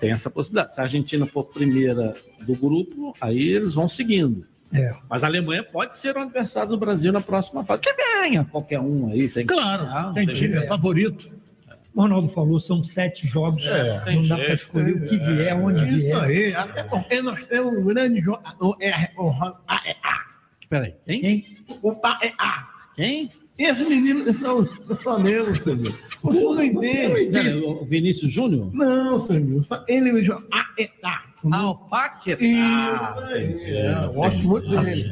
Speaker 2: Tem essa possibilidade. Se a Argentina for primeira do grupo, aí eles vão seguindo.
Speaker 4: É.
Speaker 2: Mas a Alemanha pode ser o adversário do Brasil na próxima fase. Que venha qualquer um aí. Tem que
Speaker 1: Claro,
Speaker 2: ganhar,
Speaker 1: tem
Speaker 2: não
Speaker 1: time é favorito.
Speaker 4: O Ronaldo falou, são sete jogos.
Speaker 1: É,
Speaker 2: tem
Speaker 4: não dá para escolher o que vier, onde
Speaker 3: Isso
Speaker 4: vier.
Speaker 3: aí, até porque nós temos um grande jogo. O, é, o, a, é, a,
Speaker 2: Peraí. Quem?
Speaker 4: Quem?
Speaker 3: o, a, é, do Flamengo, senhor. Você não entende.
Speaker 2: O Vinícius Júnior?
Speaker 3: Não, senhor. Ele joga. Ah, é.
Speaker 2: Ah, o Paquetá.
Speaker 3: Isso, é, eu gosto muito dele.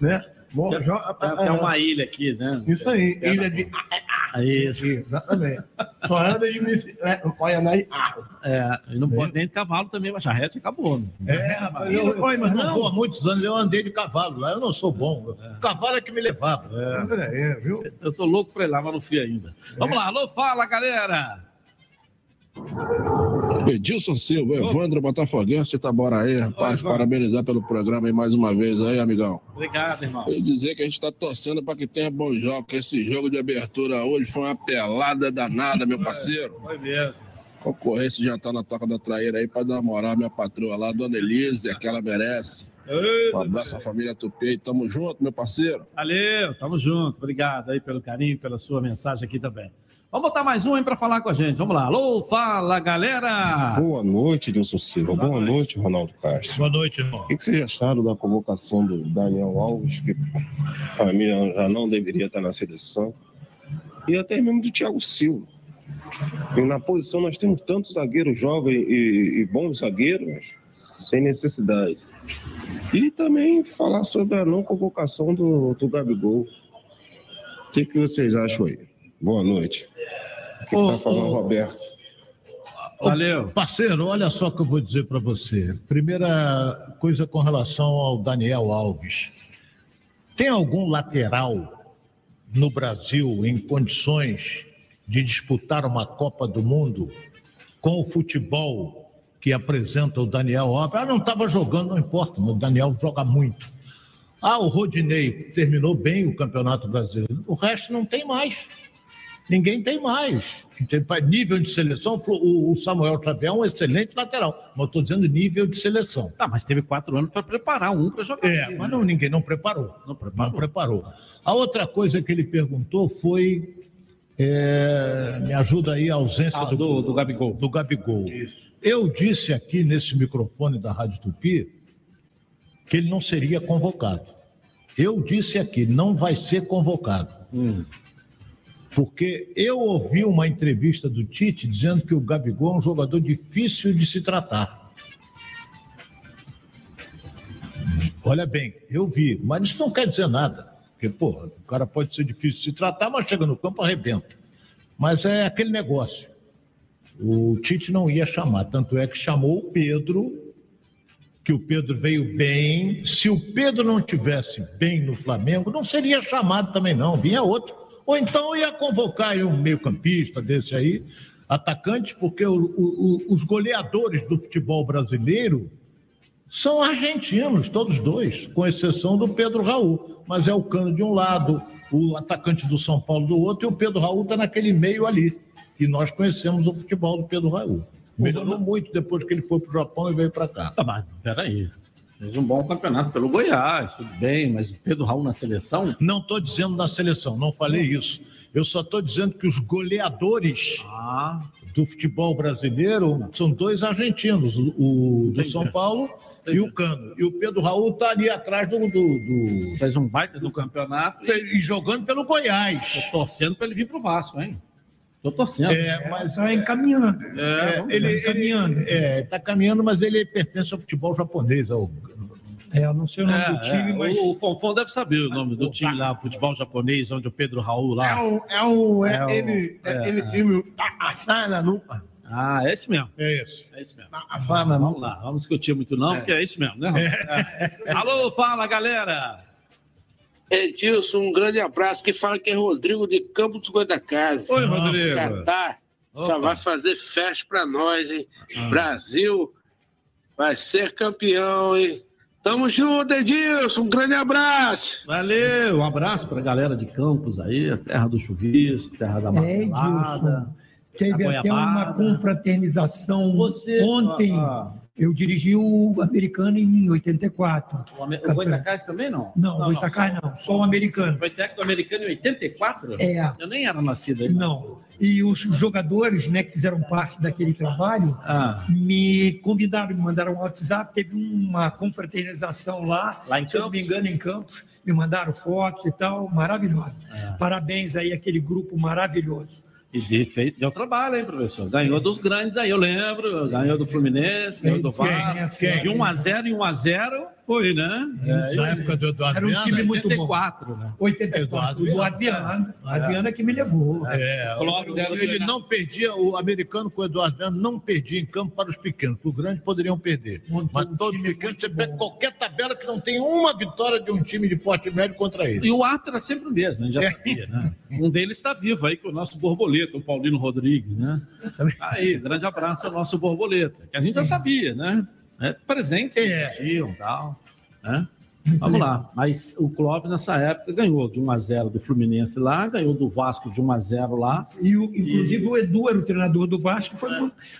Speaker 3: Né? Bom,
Speaker 2: Tem,
Speaker 3: joga-
Speaker 2: tem- tem uma ilha aqui, né?
Speaker 3: Isso aí, ilha de.
Speaker 2: É Isso.
Speaker 3: Exatamente. Só anda de bicicleta, não pode andar de carro.
Speaker 2: É, e não pode nem de cavalo também, mas charrete acabou. Né?
Speaker 1: É, rapaz, eu, eu, eu não vou há muitos anos, eu andei de cavalo lá, eu não sou bom. O cavalo é que me levava.
Speaker 3: É, viu?
Speaker 2: Eu tô louco pra ir lá, mas não fui ainda. Vamos lá, alô, fala, galera!
Speaker 8: Edilson Silva, Evandro Botafoguense, Itaboraí, rapaz,
Speaker 2: Oi,
Speaker 8: parabenizar pelo programa aí mais uma vez aí, amigão.
Speaker 2: Obrigado, irmão.
Speaker 8: Eu dizer que a gente está torcendo para que tenha bons jogos, que esse jogo de abertura hoje foi uma pelada danada, meu parceiro.
Speaker 2: Foi mesmo.
Speaker 8: Concorrer esse jantar na Toca da Traíra aí para dar uma moral à minha patroa lá, Dona Elise, que ela merece. Um abraço à família Tupi, tamo junto, meu parceiro.
Speaker 2: Valeu, tamo junto. Obrigado aí pelo carinho, pela sua mensagem aqui também. Vamos botar mais um aí pra falar com a gente. Vamos lá. Alô, fala, galera!
Speaker 9: Boa noite, Dilson Silva. Boa, noite, Ronaldo Castro.
Speaker 1: Boa noite, irmão.
Speaker 9: O que que vocês acharam da convocação do Daniel Alves, que para mim já não deveria estar na seleção? E até mesmo do Thiago Silva. E na posição nós temos tantos zagueiros jovens e, e bons zagueiros, sem necessidade. E também falar sobre a não convocação do, do Gabigol. O que, que vocês acham aí? Boa noite. Aqui
Speaker 1: Ô,
Speaker 9: está falando
Speaker 1: ô,
Speaker 9: Roberto.
Speaker 2: Valeu.
Speaker 1: Parceiro, olha só o que eu vou dizer para você. Primeira coisa com relação ao Daniel Alves. Tem algum lateral no Brasil em condições de disputar uma Copa do Mundo com o futebol que apresenta o Daniel Alves? Ah, não estava jogando, não importa, mas o Daniel joga muito. Ah, o Rodinei terminou bem o Campeonato Brasileiro. O resto não tem mais. Ninguém tem mais. Nível de seleção, o Samuel Xavier é um excelente lateral. Mas eu estou dizendo nível de seleção.
Speaker 2: Tá, mas teve quatro anos para preparar um para jogar.
Speaker 1: É, mas não, ninguém não preparou.
Speaker 2: Não preparou.
Speaker 1: Não preparou. A outra coisa que ele perguntou foi. é, me ajuda aí a ausência
Speaker 2: Ah,
Speaker 1: do,
Speaker 2: do, do Gabigol.
Speaker 1: do Gabigol. Eu disse aqui nesse microfone da Rádio Tupi que ele não seria convocado. Eu disse aqui, não vai ser convocado. Porque eu ouvi uma entrevista do Tite dizendo que o Gabigol é um jogador difícil de se tratar. Olha bem, eu vi, mas isso não quer dizer nada. Porque, pô, o cara pode ser difícil de se tratar, mas chega no campo, arrebenta. Mas é aquele negócio. O Tite não ia chamar, tanto é que chamou o Pedro, que o Pedro veio bem. Se o Pedro não tivesse bem no Flamengo, não seria chamado também, não, vinha outro. Ou então ia convocar um meio-campista desse aí, atacante, porque o- o- os goleadores do futebol brasileiro são argentinos, todos dois, com exceção do Pedro Raul. Mas é o Cano de um lado, o atacante do São Paulo do outro, e o Pedro Raul está naquele meio ali. E nós conhecemos o futebol do Pedro Raul. Melhorou muito depois que ele foi para o Japão e veio para cá.
Speaker 2: Tá, mas peraí. Fez um bom campeonato pelo Goiás, tudo bem, mas o Pedro Raul na seleção.
Speaker 1: Não estou dizendo na seleção, não falei isso. Eu só estou dizendo que os goleadores
Speaker 2: Ah,
Speaker 1: do futebol brasileiro são dois argentinos, o, o do. São Paulo e o Cano. E o Pedro Raul está ali atrás do, do- do-
Speaker 2: fez um baita do campeonato e
Speaker 1: jogando pelo Goiás.
Speaker 2: tô torcendo para ele vir pro Vasco, hein? Tô torcendo.
Speaker 1: É, mas
Speaker 4: Está encaminhando.
Speaker 1: é,
Speaker 4: vamos
Speaker 1: ele
Speaker 4: ver, caminhando.
Speaker 1: está caminhando, mas ele pertence ao futebol japonês. Ao,
Speaker 4: É, eu não sei o nome
Speaker 2: É,
Speaker 4: do time,
Speaker 2: é,
Speaker 4: mas.
Speaker 2: o, o Fonfon deve saber o nome do time lá, futebol japonês, onde o Pedro Raul
Speaker 3: É
Speaker 2: lá.
Speaker 3: o. É o. É,
Speaker 2: É o-
Speaker 3: ele. É,
Speaker 2: é,
Speaker 3: ele time. Tá assado na nuca.
Speaker 2: Ah, é esse mesmo.
Speaker 1: é isso.
Speaker 2: É isso mesmo.
Speaker 3: Tá assado na
Speaker 2: Vamos lá, vamos discutir muito não, porque é isso mesmo, né? É. Alô, fala, galera!
Speaker 10: Edilson, um grande abraço. Que fala que é Rodrigo de Campo dos Goitacazes.
Speaker 2: Oi, Rodrigo.
Speaker 10: Catar só
Speaker 2: Opa.
Speaker 10: vai fazer festa pra nós, hein? Brasil vai ser campeão, hein? Tamo junto, Edilson. Um grande abraço.
Speaker 2: Valeu, um abraço pra galera de Campos aí, a terra do chuvisco, terra da
Speaker 4: É,
Speaker 2: marmelada.
Speaker 4: Edilson. Teve até uma confraternização
Speaker 2: Você-
Speaker 4: ontem.
Speaker 2: Ah,
Speaker 4: Eu dirigi o americano em 84.
Speaker 2: o Ame- o Goitacás também não?
Speaker 4: Não, o Itacai não, só o americano.
Speaker 2: Foi técnico americano em 84?
Speaker 4: É.
Speaker 2: Eu nem era nascido aí.
Speaker 4: Não. E os jogadores né, que fizeram parte daquele trabalho
Speaker 2: Ah,
Speaker 4: me convidaram, me mandaram um WhatsApp. Teve uma confraternização lá,
Speaker 2: Lá em
Speaker 4: se eu não me
Speaker 2: Campos?
Speaker 4: engano, em Campos. me mandaram fotos e tal, maravilhosa.
Speaker 2: É.
Speaker 4: Parabéns aí àquele grupo maravilhoso.
Speaker 2: E de, fez, deu trabalho, hein, professor? Ganhou dos grandes aí, eu lembro. Ganhou do Fluminense, ganhou do
Speaker 4: Quem?
Speaker 2: Vasco.
Speaker 4: Quem?
Speaker 2: De 1 a 0 em 1 a 0 foi, né? É,
Speaker 1: Na época do Eduardo
Speaker 4: Era um
Speaker 1: Viana,
Speaker 4: time muito bom.
Speaker 2: 84, né?
Speaker 4: 84, o Eduardo Viana. O Adriano é que me levou.
Speaker 1: É,
Speaker 2: Clóvis era do
Speaker 1: ele não perdia, o americano com o Eduardo Viana não perdia em campo para os pequenos, porque os grandes poderiam perder.
Speaker 4: Montou
Speaker 1: Mas
Speaker 4: um
Speaker 1: todos os pequenos, você pega qualquer tabela que não tem uma vitória de um time de porte médio contra ele.
Speaker 2: E o árbitro era sempre o mesmo, a gente já sabia, né? Um deles está vivo aí, que é o nosso borboleta, o Paulino Rodrigues, né? Aí, grande abraço ao nosso borboleta, que a gente já sabia, né? É, presentes
Speaker 1: É.
Speaker 2: existiam e tal, né? Vamos lá, mas o Clóvis nessa época ganhou de 1 a 0 do Fluminense lá, ganhou do Vasco de 1 a 0 lá.
Speaker 4: E o, inclusive o Edu era o treinador do Vasco, foi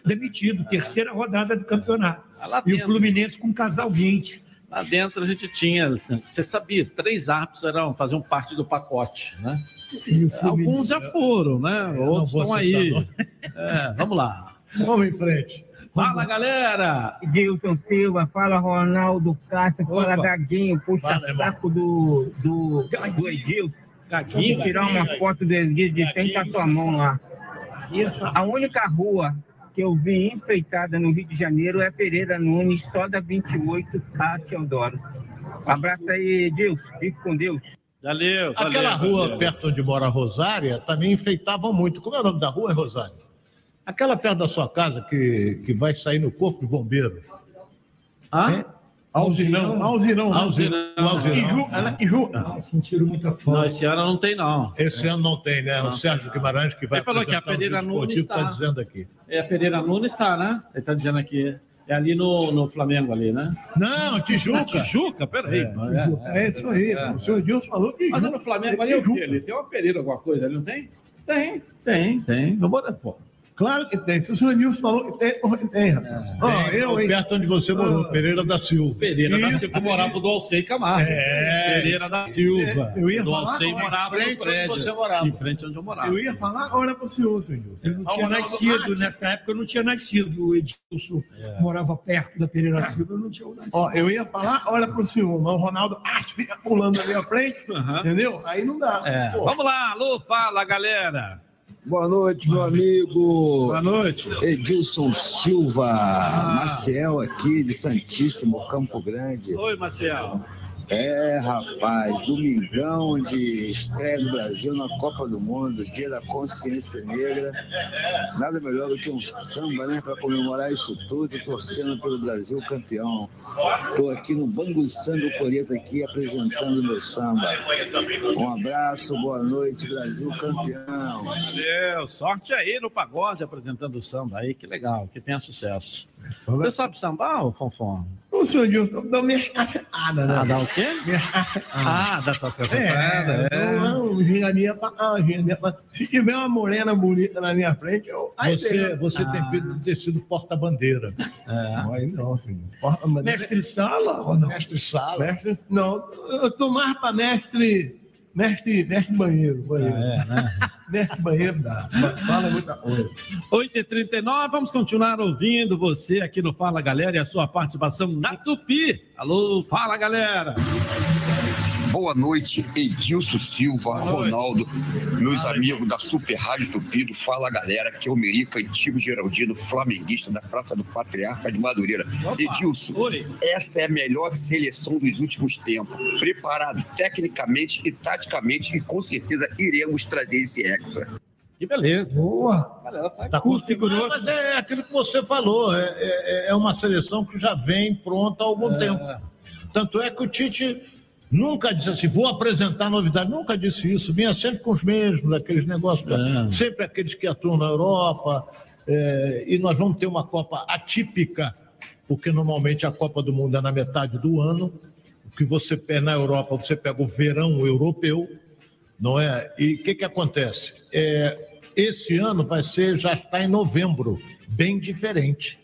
Speaker 4: demitido, terceira rodada do campeonato.
Speaker 2: Lá
Speaker 4: E o. Fluminense com casal 20.
Speaker 2: Lá dentro a gente tinha, você sabia, três árbitros eram, faziam parte do pacote, né?
Speaker 4: E Fluminense-
Speaker 2: Alguns já foram, né? Outros estão aí. É, vamos lá.
Speaker 1: Vamos em frente.
Speaker 2: Fala, galera!
Speaker 11: Edilson Silva, fala Ronaldo Castro, fala
Speaker 2: Opa.
Speaker 11: Gaguinho, puxa
Speaker 1: Fala,
Speaker 11: saco do, do, do Edilson.
Speaker 2: Gaguinho,
Speaker 11: Vou tirar uma foto do Edilson de frente à sua mão lá. A única rua que eu vi enfeitada no Rio de Janeiro é Pereira Nunes, só da 28 a Teodoro. Abraço aí, Edilson. Fique com Deus.
Speaker 2: valeu, valeu.
Speaker 1: Aquela rua
Speaker 2: valeu.
Speaker 1: perto onde mora a Rosária também enfeitavam muito. Como é o nome da rua, é Rosária? Aquela perto da sua casa que, que vai sair no corpo de bombeiro.
Speaker 2: Hã?
Speaker 3: Alzinão, Alzinão.
Speaker 1: Alzinão. Alzinão.
Speaker 3: Iju, ela- Iju.
Speaker 4: Ah, sentiram muita
Speaker 2: Não,
Speaker 4: falta.
Speaker 2: esse ano não tem, não.
Speaker 1: Esse ano não tem, né? O Sérgio Guimarães que vai
Speaker 2: Ele falou que a Pereira Nunes
Speaker 1: esportivo
Speaker 2: tá.
Speaker 1: está dizendo aqui.
Speaker 2: É, a Pereira Nunes está, né? Ele está dizendo aqui. É ali no, no Flamengo, ali, né?
Speaker 1: Não, Tijuca.
Speaker 2: Tijuca, peraí. É,
Speaker 3: É isso aí. O senhor Edilson falou que
Speaker 2: Mas é no Flamengo ali é o quê? Ele tem uma Pereira, alguma coisa ali, não tem? Tem, tem, tem. Eu vou pô.
Speaker 3: Claro que tem. Se o senhor Edilson falou que tem, tem. Ó,
Speaker 1: Tem,
Speaker 3: eu, hein?
Speaker 1: perto onde você morou, Pereira da Silva.
Speaker 2: Pereira da. Silva morava do Alcei Camargo.
Speaker 1: É.
Speaker 2: Pereira da Silva.
Speaker 3: Eu ia
Speaker 2: do
Speaker 3: falar
Speaker 2: Alcei morava
Speaker 1: em
Speaker 2: no
Speaker 1: frente onde você morava.
Speaker 2: Em frente onde eu morava.
Speaker 3: Eu ia falar agora para o senhor, senhor Edilson.
Speaker 4: Eu não
Speaker 3: Ah,
Speaker 4: tinha
Speaker 3: o Ronaldo
Speaker 4: nascido,
Speaker 3: Castro.
Speaker 4: nessa época eu não tinha nascido. O Edilson morava perto da Pereira Silva, eu não tinha nascido.
Speaker 3: Ó, eu ia falar, olha pro senhor, mas o Ronaldo acho fica pulando ali à frente,
Speaker 2: Aham.
Speaker 3: entendeu? Aí não dá.
Speaker 2: É. Vamos lá, alô, fala, galera.
Speaker 12: Boa noite, meu amigo
Speaker 2: Boa noite.
Speaker 12: Edilson Silva, Maciel aqui de Santíssimo, Campo Grande.
Speaker 2: Oi, Marcel.
Speaker 12: É, rapaz, domingão de estreia do Brasil na Copa do Mundo, dia da consciência negra. Nada melhor do que um samba, né, para comemorar isso tudo, torcendo pelo Brasil campeão. Estou aqui no Bangu Samba Coreta aqui apresentando meu samba. Um abraço, boa noite, Brasil campeão.
Speaker 2: Valeu, sorte aí no pagode apresentando o samba aí, que legal, que tenha sucesso. Você sabe sambar, Fonfon?
Speaker 3: O senhor Edilson dá minha chaceada, né?
Speaker 2: Ah, dá o quê?
Speaker 3: Chaceada.
Speaker 2: Ah, dá suas
Speaker 3: É,
Speaker 2: cacetada, é.
Speaker 3: então, um gingaminha pra cá, pra... Se tiver uma morena bonita na minha frente, eu. Aí
Speaker 1: Você,
Speaker 3: tem.
Speaker 1: você tem pedido de ter sido porta-bandeira.
Speaker 2: É.
Speaker 3: Aí não, senhor. Porra, mas-
Speaker 4: Mestre Sala ou não?
Speaker 1: Mestre Sala.
Speaker 3: Mestre, não, eu tô mais pra mestre. Mestre, mestre banheiro. banheiro.
Speaker 2: É, né? [laughs]
Speaker 3: Mestre banheiro dá. Fala muita coisa.
Speaker 2: 8h39, vamos continuar ouvindo você aqui no Fala Galera e a sua participação na Tupi. Alô, fala galera.
Speaker 13: Boa noite, Edilson Silva, Ronaldo, meus amigos da Super Rádio Tupido. Fala galera, que é o Merica Antigo Geraldino, flamenguista da Praça do Patriarca de Madureira.
Speaker 2: Opa,
Speaker 13: Edilson, essa é a melhor seleção dos últimos tempos. Preparado tecnicamente e taticamente, e com certeza iremos trazer esse Hexa.
Speaker 2: Que beleza.
Speaker 4: Boa.
Speaker 2: Galera, tá
Speaker 1: Tá
Speaker 4: grosso.
Speaker 1: mas é aquilo que você falou. É, é- é uma seleção que já vem pronta há algum tempo. Tanto é que o Tite nunca disse assim, vou apresentar novidade. Nunca disse isso. Vinha sempre com os mesmos, aqueles negócios.
Speaker 2: É.
Speaker 1: Sempre aqueles que atuam na Europa. é, e nós vamos ter uma Copa atípica, porque normalmente a Copa do Mundo é na metade do ano. O que você pega na Europa, você pega o verão europeu, não é? E o que, que acontece? É, esse ano vai ser, já está em novembro, bem diferente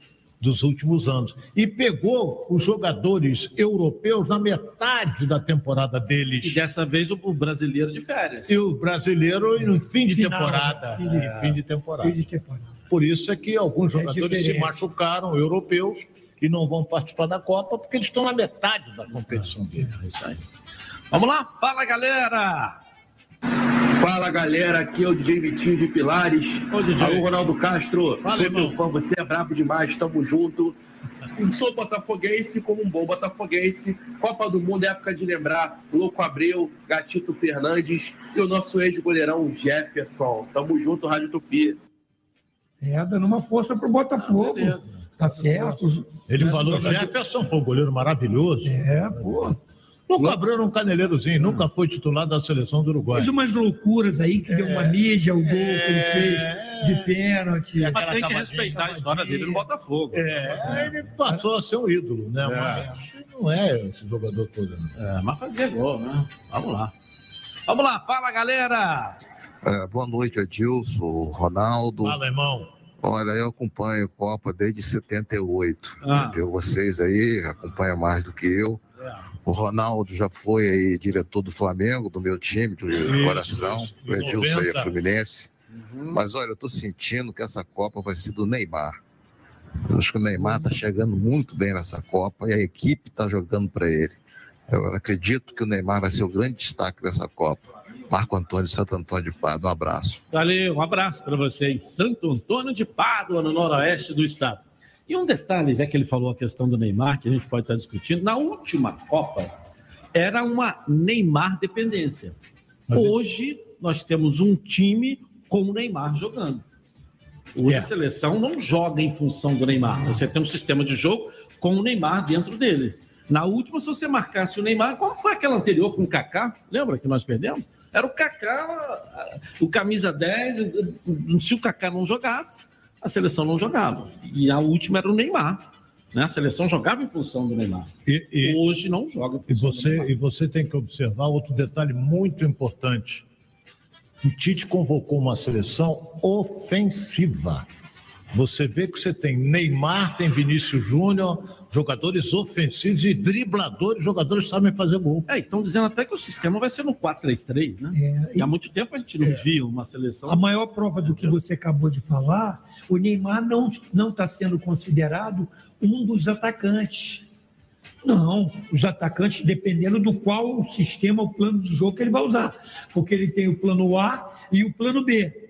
Speaker 1: dos últimos anos. E pegou os jogadores europeus na metade da temporada
Speaker 2: E
Speaker 1: deles.
Speaker 2: dessa vez o brasileiro de férias.
Speaker 1: E o brasileiro no fim de
Speaker 4: Final,
Speaker 1: temporada.
Speaker 4: fim de-
Speaker 1: Em fim de temporada.
Speaker 4: Fim de temporada.
Speaker 1: Por isso é que alguns jogadores se
Speaker 4: diferente.
Speaker 1: machucaram, europeus, e não vão participar da Copa, porque eles estão na metade da competição deles.
Speaker 2: É. Vamos lá, fala galera!
Speaker 14: Fala galera, aqui é o DJ Vitinho de Pilares.
Speaker 2: Ô, DJ.
Speaker 14: Alô, Ronaldo Castro.
Speaker 2: Fala,
Speaker 14: Sou teu fã, você é brabo demais, tamo junto. Sou botafoguense como um bom botafoguense. Copa do Mundo é época de lembrar Louco Abreu, Gatito Fernandes e o nosso ex-goleirão Jefferson. Tamo junto, Rádio Tupi.
Speaker 4: É, dando uma força pro Botafogo. Tá certo.
Speaker 1: Ele falou, Jefferson foi um goleiro maravilhoso.
Speaker 4: É, pô.
Speaker 1: Nunca abriu um caneleirozinho, nunca foi titular da seleção do Uruguai.
Speaker 4: Fez umas loucuras aí que deu uma mídia, o gol que ele fez de pênalti.
Speaker 2: Mas tem que respeitar a história dele no Botafogo.
Speaker 1: É, ele passou a ser um ídolo, né? Mas não é esse jogador todo. Né?
Speaker 2: É, mas fazia gol, né? Vamos lá. Vamos lá, fala galera!
Speaker 15: É, boa noite, Adilson, Ronaldo.
Speaker 1: Fala, irmão.
Speaker 15: Olha, eu acompanho Copa desde 78.
Speaker 1: Ah.
Speaker 15: Entendeu? Vocês aí acompanham mais do que eu. O Ronaldo já foi aí diretor do Flamengo, do meu time, do
Speaker 1: Isso,
Speaker 15: coração.
Speaker 1: isso.
Speaker 15: O Edilson aí
Speaker 1: 90.
Speaker 15: é Fluminense. Mas olha, eu tô sentindo que essa Copa vai ser do Neymar. Eu acho que o Neymar tá chegando muito bem nessa Copa e a equipe tá jogando para ele. Eu acredito que o Neymar vai ser o grande destaque dessa Copa. Marco Antônio de Santo Antônio de Pado, um abraço.
Speaker 2: Valeu, um abraço para vocês. Santo Antônio de Pádua, no noroeste do estado. E um detalhe, já que ele falou a questão do Neymar, que a gente pode estar discutindo, na última Copa era uma Neymar dependência. Hoje nós temos um time com o Neymar jogando. Hoje
Speaker 1: É.
Speaker 2: a seleção não joga em função do Neymar. Você tem um sistema de jogo com o Neymar dentro dele. Na última, se você marcasse o Neymar, como foi aquela anterior com o Kaká? Lembra que nós perdemos? Era o Kaká, o camisa 10. Se o Kaká não jogasse, a seleção não jogava. E a última era o Neymar. Né? A seleção jogava em função do Neymar. Hoje não joga. em
Speaker 1: E você, e você tem que observar outro detalhe muito importante. O Tite convocou uma seleção ofensiva. Você vê que você tem Neymar, tem Vinícius Júnior, jogadores ofensivos e dribladores, jogadores que sabem fazer gol.
Speaker 2: É, estão dizendo até que o sistema vai ser no 4-3-3, né? e há muito tempo a gente não via uma seleção.
Speaker 4: A maior prova do que você acabou de falar, o Neymar não não está sendo considerado um dos atacantes. Não, os atacantes, dependendo do qual o sistema, o plano de jogo que ele vai usar. Porque ele tem o plano A e o plano B.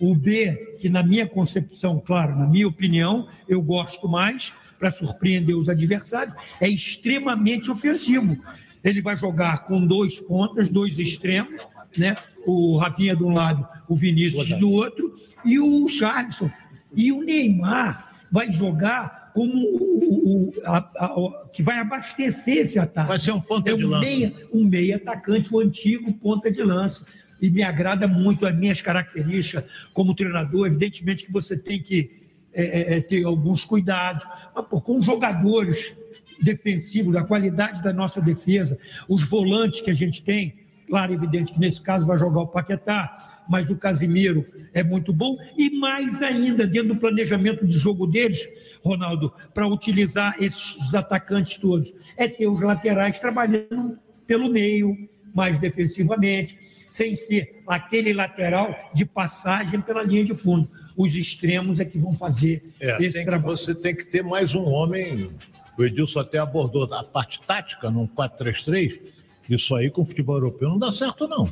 Speaker 4: O B, que na minha concepção, claro, na minha opinião, eu gosto mais para surpreender os adversários, é extremamente ofensivo. Ele vai jogar com dois pontas, dois extremos, né? O Rafinha de um lado, o Vinícius do outro e o Charleston. E o Neymar vai jogar como o, o- a- a- que vai abastecer esse ataque. Vai
Speaker 1: ser um ponta
Speaker 4: é
Speaker 1: de
Speaker 4: um
Speaker 1: lança.
Speaker 4: Meia, um meia atacante, o antigo ponta de lança. E me agrada muito as minhas características como treinador. Evidentemente que você tem que é, é, é, ter alguns cuidados, mas pô, com jogadores defensivos, da qualidade da nossa defesa, os volantes que a gente tem, claro, evidente que nesse caso vai jogar o Paquetá, mas o Casimiro é muito bom, e mais ainda, dentro do planejamento de jogo deles, Ronaldo, para utilizar esses atacantes todos, é ter os laterais trabalhando pelo meio, mais defensivamente, sem ser aquele lateral de passagem pela linha de fundo. Os extremos é que vão fazer
Speaker 1: É,
Speaker 4: esse
Speaker 1: tem que-
Speaker 4: trabalho.
Speaker 1: você tem que ter mais um homem. O Edilson até abordou a parte tática num 4-3-3. Isso aí com o futebol europeu não dá certo, não.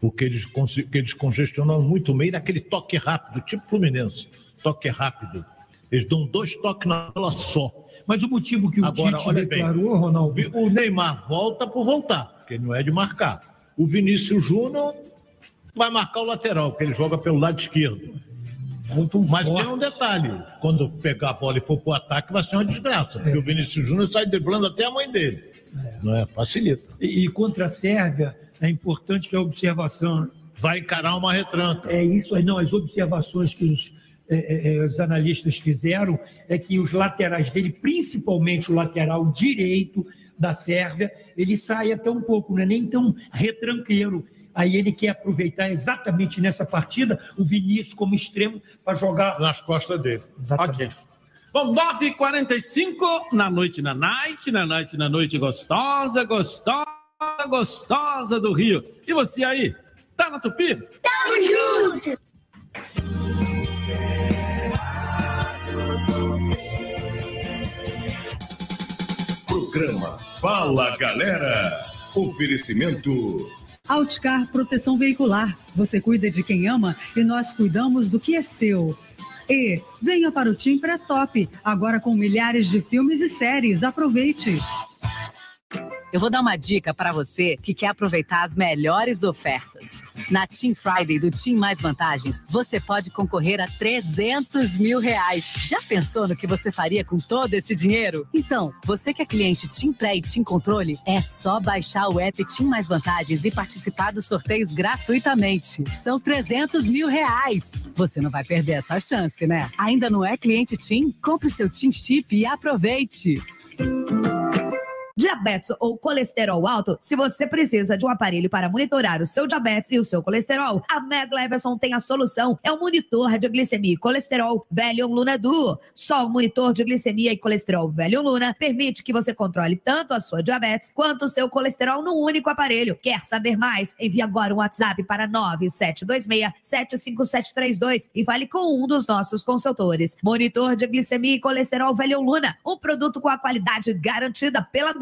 Speaker 1: Porque eles, que eles congestionam muito o meio daquele toque rápido, tipo Fluminense. Toque rápido. Eles dão dois toques na bola só.
Speaker 4: Mas o motivo que o
Speaker 1: Agora,
Speaker 4: Tite declarou,
Speaker 1: bem,
Speaker 4: Ronaldo.
Speaker 1: O Neymar volta por voltar, porque ele não é de marcar. O Vinícius Júnior vai marcar o lateral, porque ele joga pelo lado esquerdo. Mas tem um detalhe: quando pegar a bola e for pro ataque, vai ser uma desgraça, porque o Vinícius Júnior sai driblando até a mãe dele. Não é? Facilita.
Speaker 4: E, e contra a Sérvia, é importante que a observação.
Speaker 1: Vai encarar uma retranca.
Speaker 4: É isso aí, não. As observações que os, eh, eh, os analistas fizeram é que os laterais dele, principalmente o lateral direito da Sérvia, ele sai até um pouco, não é nem tão retranqueiro. Aí ele quer aproveitar exatamente nessa partida o Vinícius como extremo para jogar
Speaker 1: nas costas dele.
Speaker 2: Ok. Bom, 9h45 na noite, na night, na night, na noite gostosa, gostosa, gostosa do Rio. E você aí? Tá na Tupi?
Speaker 16: Tamo junto!
Speaker 17: Programa Fala Galera.
Speaker 16: Oferecimento.
Speaker 17: Outcar Proteção Veicular. Você cuida de quem ama e nós cuidamos do que é seu. E venha para o Tim Pré-Top, agora com milhares de filmes e séries. Aproveite!
Speaker 18: Eu vou dar uma dica para você que quer aproveitar as melhores ofertas. Na Team Friday do Team Mais Vantagens, você pode concorrer a 300 mil reais. Já pensou no que você faria com todo esse dinheiro? Então, você que é cliente Team Pré e Team Controle, é só baixar o app Team Mais Vantagens e participar dos sorteios gratuitamente. São 300 mil reais. Você não vai perder essa chance, né? Ainda não é cliente Team? Compre seu Team Chip e aproveite.
Speaker 19: Diabetes ou colesterol alto? Se você precisa de um aparelho para monitorar o seu diabetes e o seu colesterol, a Meg Leverson tem a solução. É o monitor de glicemia e colesterol Velium Luna Duo. Só o monitor de glicemia e colesterol Velium Luna permite que você controle tanto a sua diabetes quanto o seu colesterol num único aparelho. Quer saber mais? Envie agora um WhatsApp para 9726-75732 e fale com um dos nossos consultores. Monitor de glicemia e colesterol Velium Luna, um produto com a qualidade garantida pela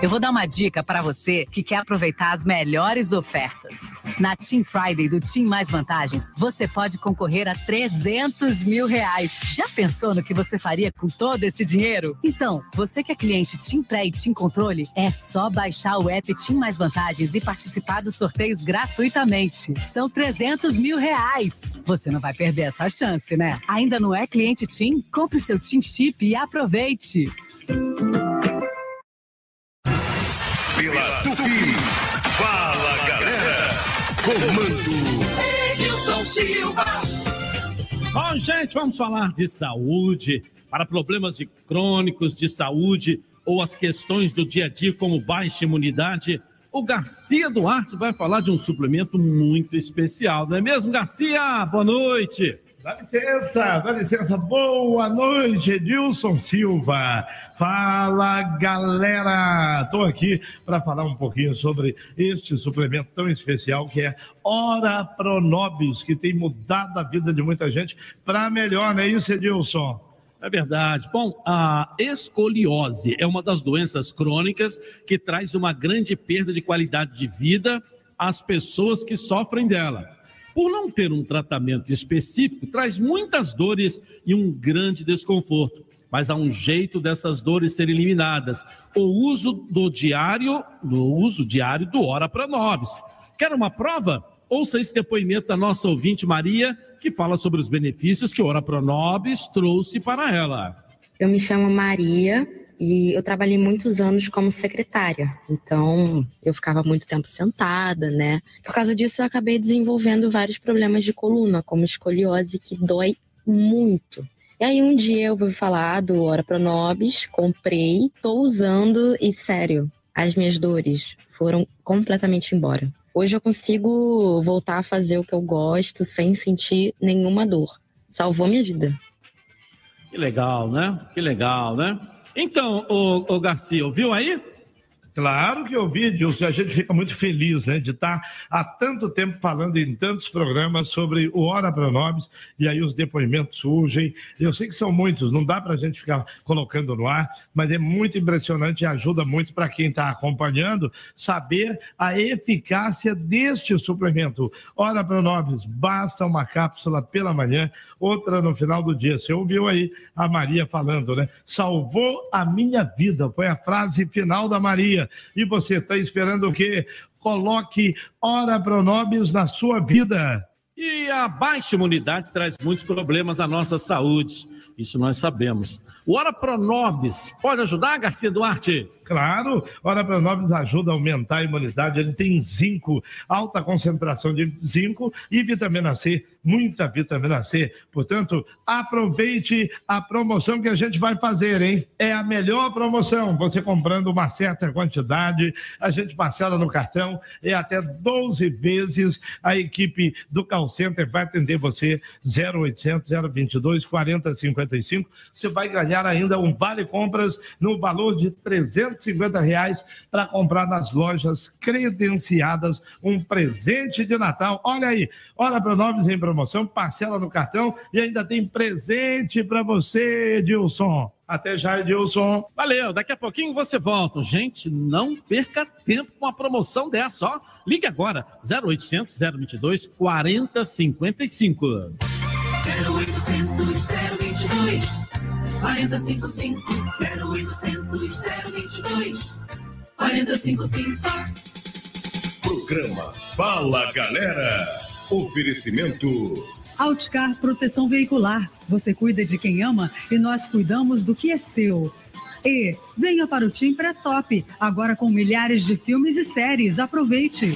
Speaker 18: Eu vou dar uma dica para você que quer aproveitar as melhores ofertas. Na Team Friday do Team Mais Vantagens, você pode concorrer a 300 mil reais. Já pensou no que você faria com todo esse dinheiro? Então, você que é cliente Team Pré e Team Controle, é só baixar o app Team Mais Vantagens e participar dos sorteios gratuitamente. São 300 mil reais. Você não vai perder essa chance, né? Ainda não é cliente Team? Compre seu Team Chip e aproveite.
Speaker 16: Pela Comando.
Speaker 20: Edilson Silva.
Speaker 2: Bom, gente, vamos falar de saúde. Para problemas de crônicos de saúde ou as questões do dia a dia, como baixa imunidade, o Garcia Duarte vai falar de um suplemento muito especial, não é mesmo, Garcia? Boa noite.
Speaker 21: Dá licença, dá licença. Boa noite, Edilson Silva. Fala, galera. Estou aqui para falar um pouquinho sobre este suplemento tão especial que é Ora Pronobis, que tem mudado a vida de muita gente para melhor, não é isso, Edilson?
Speaker 2: É verdade. Bom, a escoliose é uma das doenças crônicas que traz uma grande perda de qualidade de vida às pessoas que sofrem dela. Por não ter um tratamento específico, traz muitas dores e um grande desconforto. Mas há um jeito dessas dores serem eliminadas: o uso do diário, do uso diário do Ora Pronobis. Quer uma prova? Ouça esse depoimento da nossa ouvinte Maria, que fala sobre os benefícios que o Ora Pronobis trouxe para ela.
Speaker 22: Eu me chamo Maria e eu trabalhei muitos anos como secretária. Então, eu ficava muito tempo sentada, né? Por causa disso, eu acabei desenvolvendo vários problemas de coluna, como escoliose, que dói muito. E aí, um dia eu ouvi falar do Ora Pronobis, comprei, tô usando e, sério, as minhas dores foram completamente embora. Hoje eu consigo voltar a fazer o que eu gosto sem sentir nenhuma dor. Salvou minha vida.
Speaker 2: Que legal, né? Que legal, né? Então, o, o Garcia, ouviu aí?
Speaker 21: Claro que eu vi, Edilson. A gente fica muito feliz né, de estar há tanto tempo falando em tantos programas sobre o Hora Pronobis e aí os depoimentos surgem. Eu sei que são muitos, não dá para a gente ficar colocando no ar, mas é muito impressionante e ajuda muito para quem está acompanhando saber a eficácia deste suplemento. Hora Pronobis, basta uma cápsula pela manhã, outra no final do dia. Você ouviu aí a Maria falando, né? Salvou a minha vida, foi a frase final da Maria. E você está esperando o quê? Coloque Ora Pronobis na sua vida.
Speaker 2: E a baixa imunidade traz muitos problemas à nossa saúde. Isso nós sabemos. O Ora Pronobis pode ajudar, Garcia Duarte?
Speaker 21: Claro, Ora Pronobis ajuda a aumentar a imunidade. Ele tem zinco, alta concentração de zinco e vitamina C
Speaker 3: muita vitamina C. Portanto, aproveite a promoção que a gente vai fazer, hein? É a melhor promoção. Você comprando uma certa quantidade, a gente parcela no cartão e até 12 vezes a equipe do Call Center vai atender você 0800 022 4055. Você vai ganhar ainda um vale compras no valor de 350 reais para comprar nas lojas credenciadas um presente de Natal. Olha aí, olha para novos em promoção, parcela no cartão e ainda tem presente para você, Edilson. Até já, Edilson.
Speaker 2: Valeu, daqui a pouquinho você volta. Gente, não perca tempo com a promoção dessa, ó. Ligue agora, 0800 022 4055.
Speaker 23: 0800 022 455 0800 022 455
Speaker 16: Programa Fala Galera. Oferecimento
Speaker 17: Outcar Proteção Veicular. Você cuida de quem ama e nós cuidamos do que é seu. E venha para o Tim Pré-Top, agora com milhares de filmes e séries. Aproveite!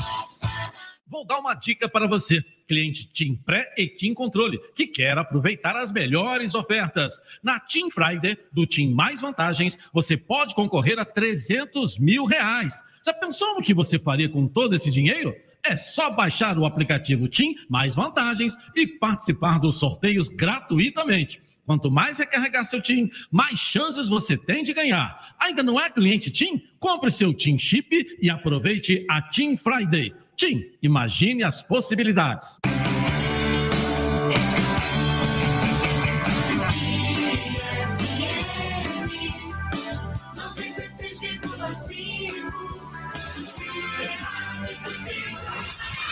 Speaker 2: Vou dar uma dica para você, cliente Team Pré e Team Controle, que quer aproveitar as melhores ofertas. Na Team Friday, do Team Mais Vantagens, você pode concorrer a 300 mil reais. Já pensou no que você faria com todo esse dinheiro? É só baixar o aplicativo Team Mais Vantagens e participar dos sorteios gratuitamente. Quanto mais recarregar seu TIM, mais chances você tem de ganhar. Ainda não é cliente TIM? Compre seu TIM Chip e aproveite a TIM Friday. TIM, imagine as possibilidades.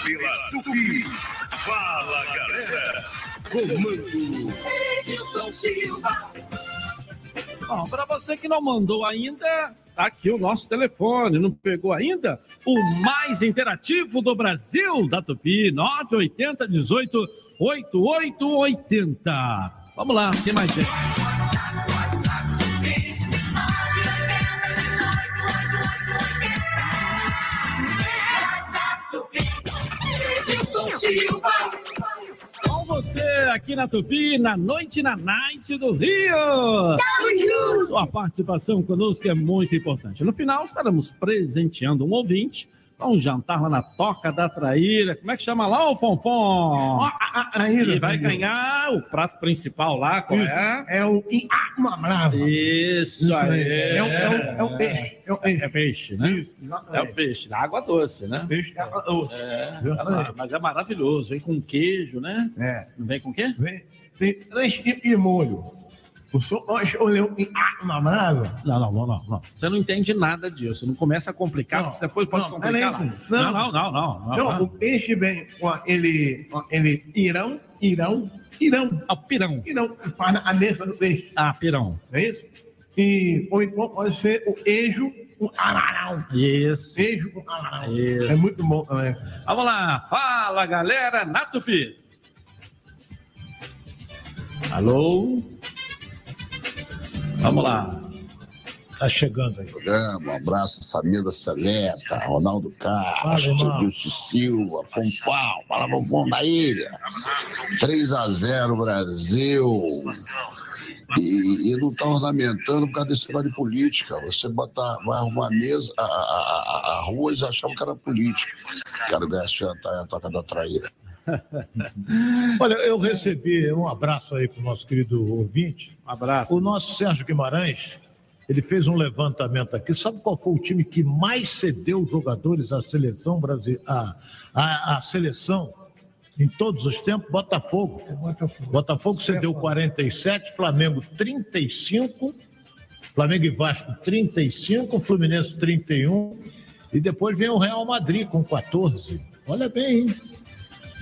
Speaker 16: pela Tupi. Fala Galera. Comando
Speaker 23: Edilson Silva.
Speaker 2: Bom, para você que não mandou ainda, aqui o nosso telefone, não pegou ainda? O mais interativo do Brasil, da Tupi, 980 18 8880. Vamos lá, tem mais gente.
Speaker 23: Silva.
Speaker 2: Você aqui na Tupi, na Noite na Night do Rio. Sua participação conosco é muito importante. No final, estaremos presenteando um ouvinte um jantar lá na Toca da Traíra. Como é que chama lá, o Fonfon?
Speaker 3: Traíra,
Speaker 2: E vai ganhar o prato principal lá, qual é?
Speaker 3: É o Iama Brava.
Speaker 2: Isso aí.
Speaker 3: É o, é o, é o peixe. É o peixe.
Speaker 2: É peixe, né? É o peixe, da água doce, né?
Speaker 3: Peixe da água doce.
Speaker 2: É, é, mas é maravilhoso. Vem com queijo, né?
Speaker 3: É.
Speaker 2: Não vem com o quê?
Speaker 3: Vem, tem três tipos de molho. O senhor escolheu Iama Brava?
Speaker 2: Não, não, não, não, não. Você não entende nada disso. Não começa a complicar, porque depois pode
Speaker 3: não,
Speaker 2: complicar.
Speaker 3: peraí,
Speaker 2: lá.
Speaker 3: não,
Speaker 2: Não, não, não, não. não,
Speaker 3: Não, o peixe vem com aquele irão, irão, irão.
Speaker 2: Ah, pirão.
Speaker 3: Irão, que faz a mesa do peixe.
Speaker 2: Ah, pirão.
Speaker 3: É isso? E, ou então pode ser o queijo com camarão.
Speaker 2: Isso.
Speaker 3: Queijo com camarão.
Speaker 2: Isso.
Speaker 3: É muito bom também.
Speaker 2: Vamos lá. Fala, galera, na Tupi. Alô? Vamos lá.
Speaker 1: Tá chegando aí.
Speaker 24: programa, um abraço Samida Seleta, Ronaldo Castro. Wilson Silva, Fonfal, fala Fonfal da ilha. 3 a 0 Brasil. E, e não está ornamentando por causa desse negócio de política. Você botar, vai arrumar a mesa, a, a, a, a rua, eles achavam que era política. Quero ganhar esse jantar, a toca da traíra. [laughs]
Speaker 1: Olha, eu recebi um abraço aí para o nosso querido ouvinte.
Speaker 2: Um abraço.
Speaker 1: O nosso Sérgio Guimarães, ele fez um levantamento aqui. Sabe qual foi o time que mais cedeu jogadores à seleção brasileira? À, à, à seleção em todos os tempos? Botafogo. Botafogo cedeu 47, Flamengo 35, Flamengo e Vasco 35, Fluminense 31 e depois vem o Real Madrid com 14. Olha bem, hein?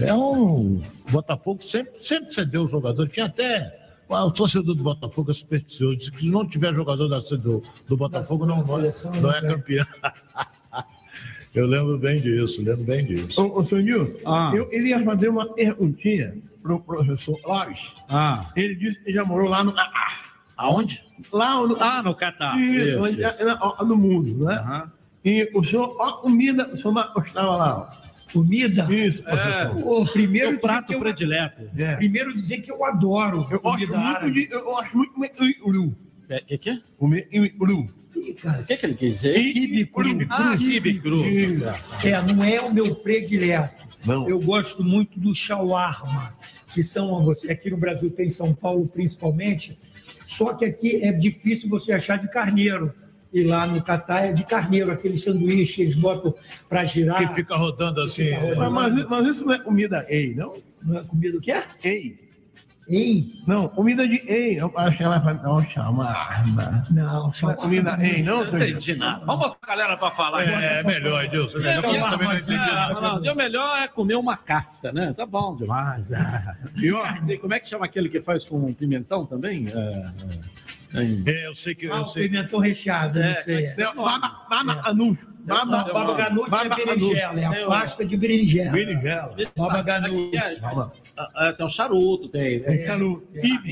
Speaker 1: É um. O Botafogo sempre, sempre cedeu o jogador. Tinha até. ah, O torcedor do Botafogo é supersticioso. Diz que se não tiver jogador da, do, do Botafogo, não, não, não é campeão. [laughs] Eu lembro bem disso, lembro bem disso.
Speaker 3: Ô, ô seu Nilson,
Speaker 2: Ah.
Speaker 3: eu iria fazer uma perguntinha pro professor Lopes.
Speaker 2: Ah.
Speaker 3: Ele disse que já morou lá no Catar.
Speaker 2: Aonde?
Speaker 3: Lá no,
Speaker 2: Ah, no Catar.
Speaker 3: Isso,
Speaker 2: Isso,
Speaker 3: onde-
Speaker 2: isso.
Speaker 3: no mundo, né? E o senhor, ó, a comida, o senhor gostava lá. ó.
Speaker 4: Comida?
Speaker 3: Isso,
Speaker 2: professor.
Speaker 4: O primeiro
Speaker 2: Meu prato
Speaker 4: dizer que eu-
Speaker 2: predileto.
Speaker 3: É.
Speaker 4: Primeiro dizer que eu adoro
Speaker 3: Eu gosto
Speaker 4: comida
Speaker 3: muito de. Eu gosto muito uru.
Speaker 2: O que, que é?
Speaker 3: Comer uru.
Speaker 2: O que, que ele quis dizer?
Speaker 4: Quibe cru.
Speaker 2: Ah, quibe cru.
Speaker 4: É, não é o meu predileto.
Speaker 3: Não.
Speaker 4: Eu gosto muito do shawarma, que são você aqui no Brasil tem em São Paulo principalmente. Só que aqui é difícil você achar de carneiro. E lá no Catar é de carneiro, aquele sanduíche eles botam para girar.
Speaker 1: Que fica rodando assim.
Speaker 3: Mas, mas, mas isso não é comida ei, não?
Speaker 4: Não é comida o quê?
Speaker 3: Ei.
Speaker 4: Ei?
Speaker 3: Não, comida de ei. Eu acho que ela vai um chamarma.
Speaker 4: Não,
Speaker 3: Não é
Speaker 4: shawarma.
Speaker 3: comida ei, não,
Speaker 2: Não entendi nada. Vamos botar a galera para falar.
Speaker 1: É, é melhor, Edilson. É não.
Speaker 2: Não, não, o melhor é comer uma kafta, né? Tá bom demais.
Speaker 3: E ó,
Speaker 2: E como é que chama aquele que faz com pimentão também? É, é, é,
Speaker 1: É, eu sei que
Speaker 4: Ah,
Speaker 1: eu
Speaker 4: o
Speaker 1: sei.
Speaker 4: pimentão recheado,
Speaker 2: É,
Speaker 4: não sei.
Speaker 2: é.
Speaker 3: Não, Baba, baba. Baba,
Speaker 4: Não, Baba ganoush é
Speaker 3: Baba
Speaker 4: berinjela, é a pasta de berinjela.
Speaker 1: Berinjela.
Speaker 4: Baba ganoush.
Speaker 2: É, tem um charuto, tem.
Speaker 3: É, canu-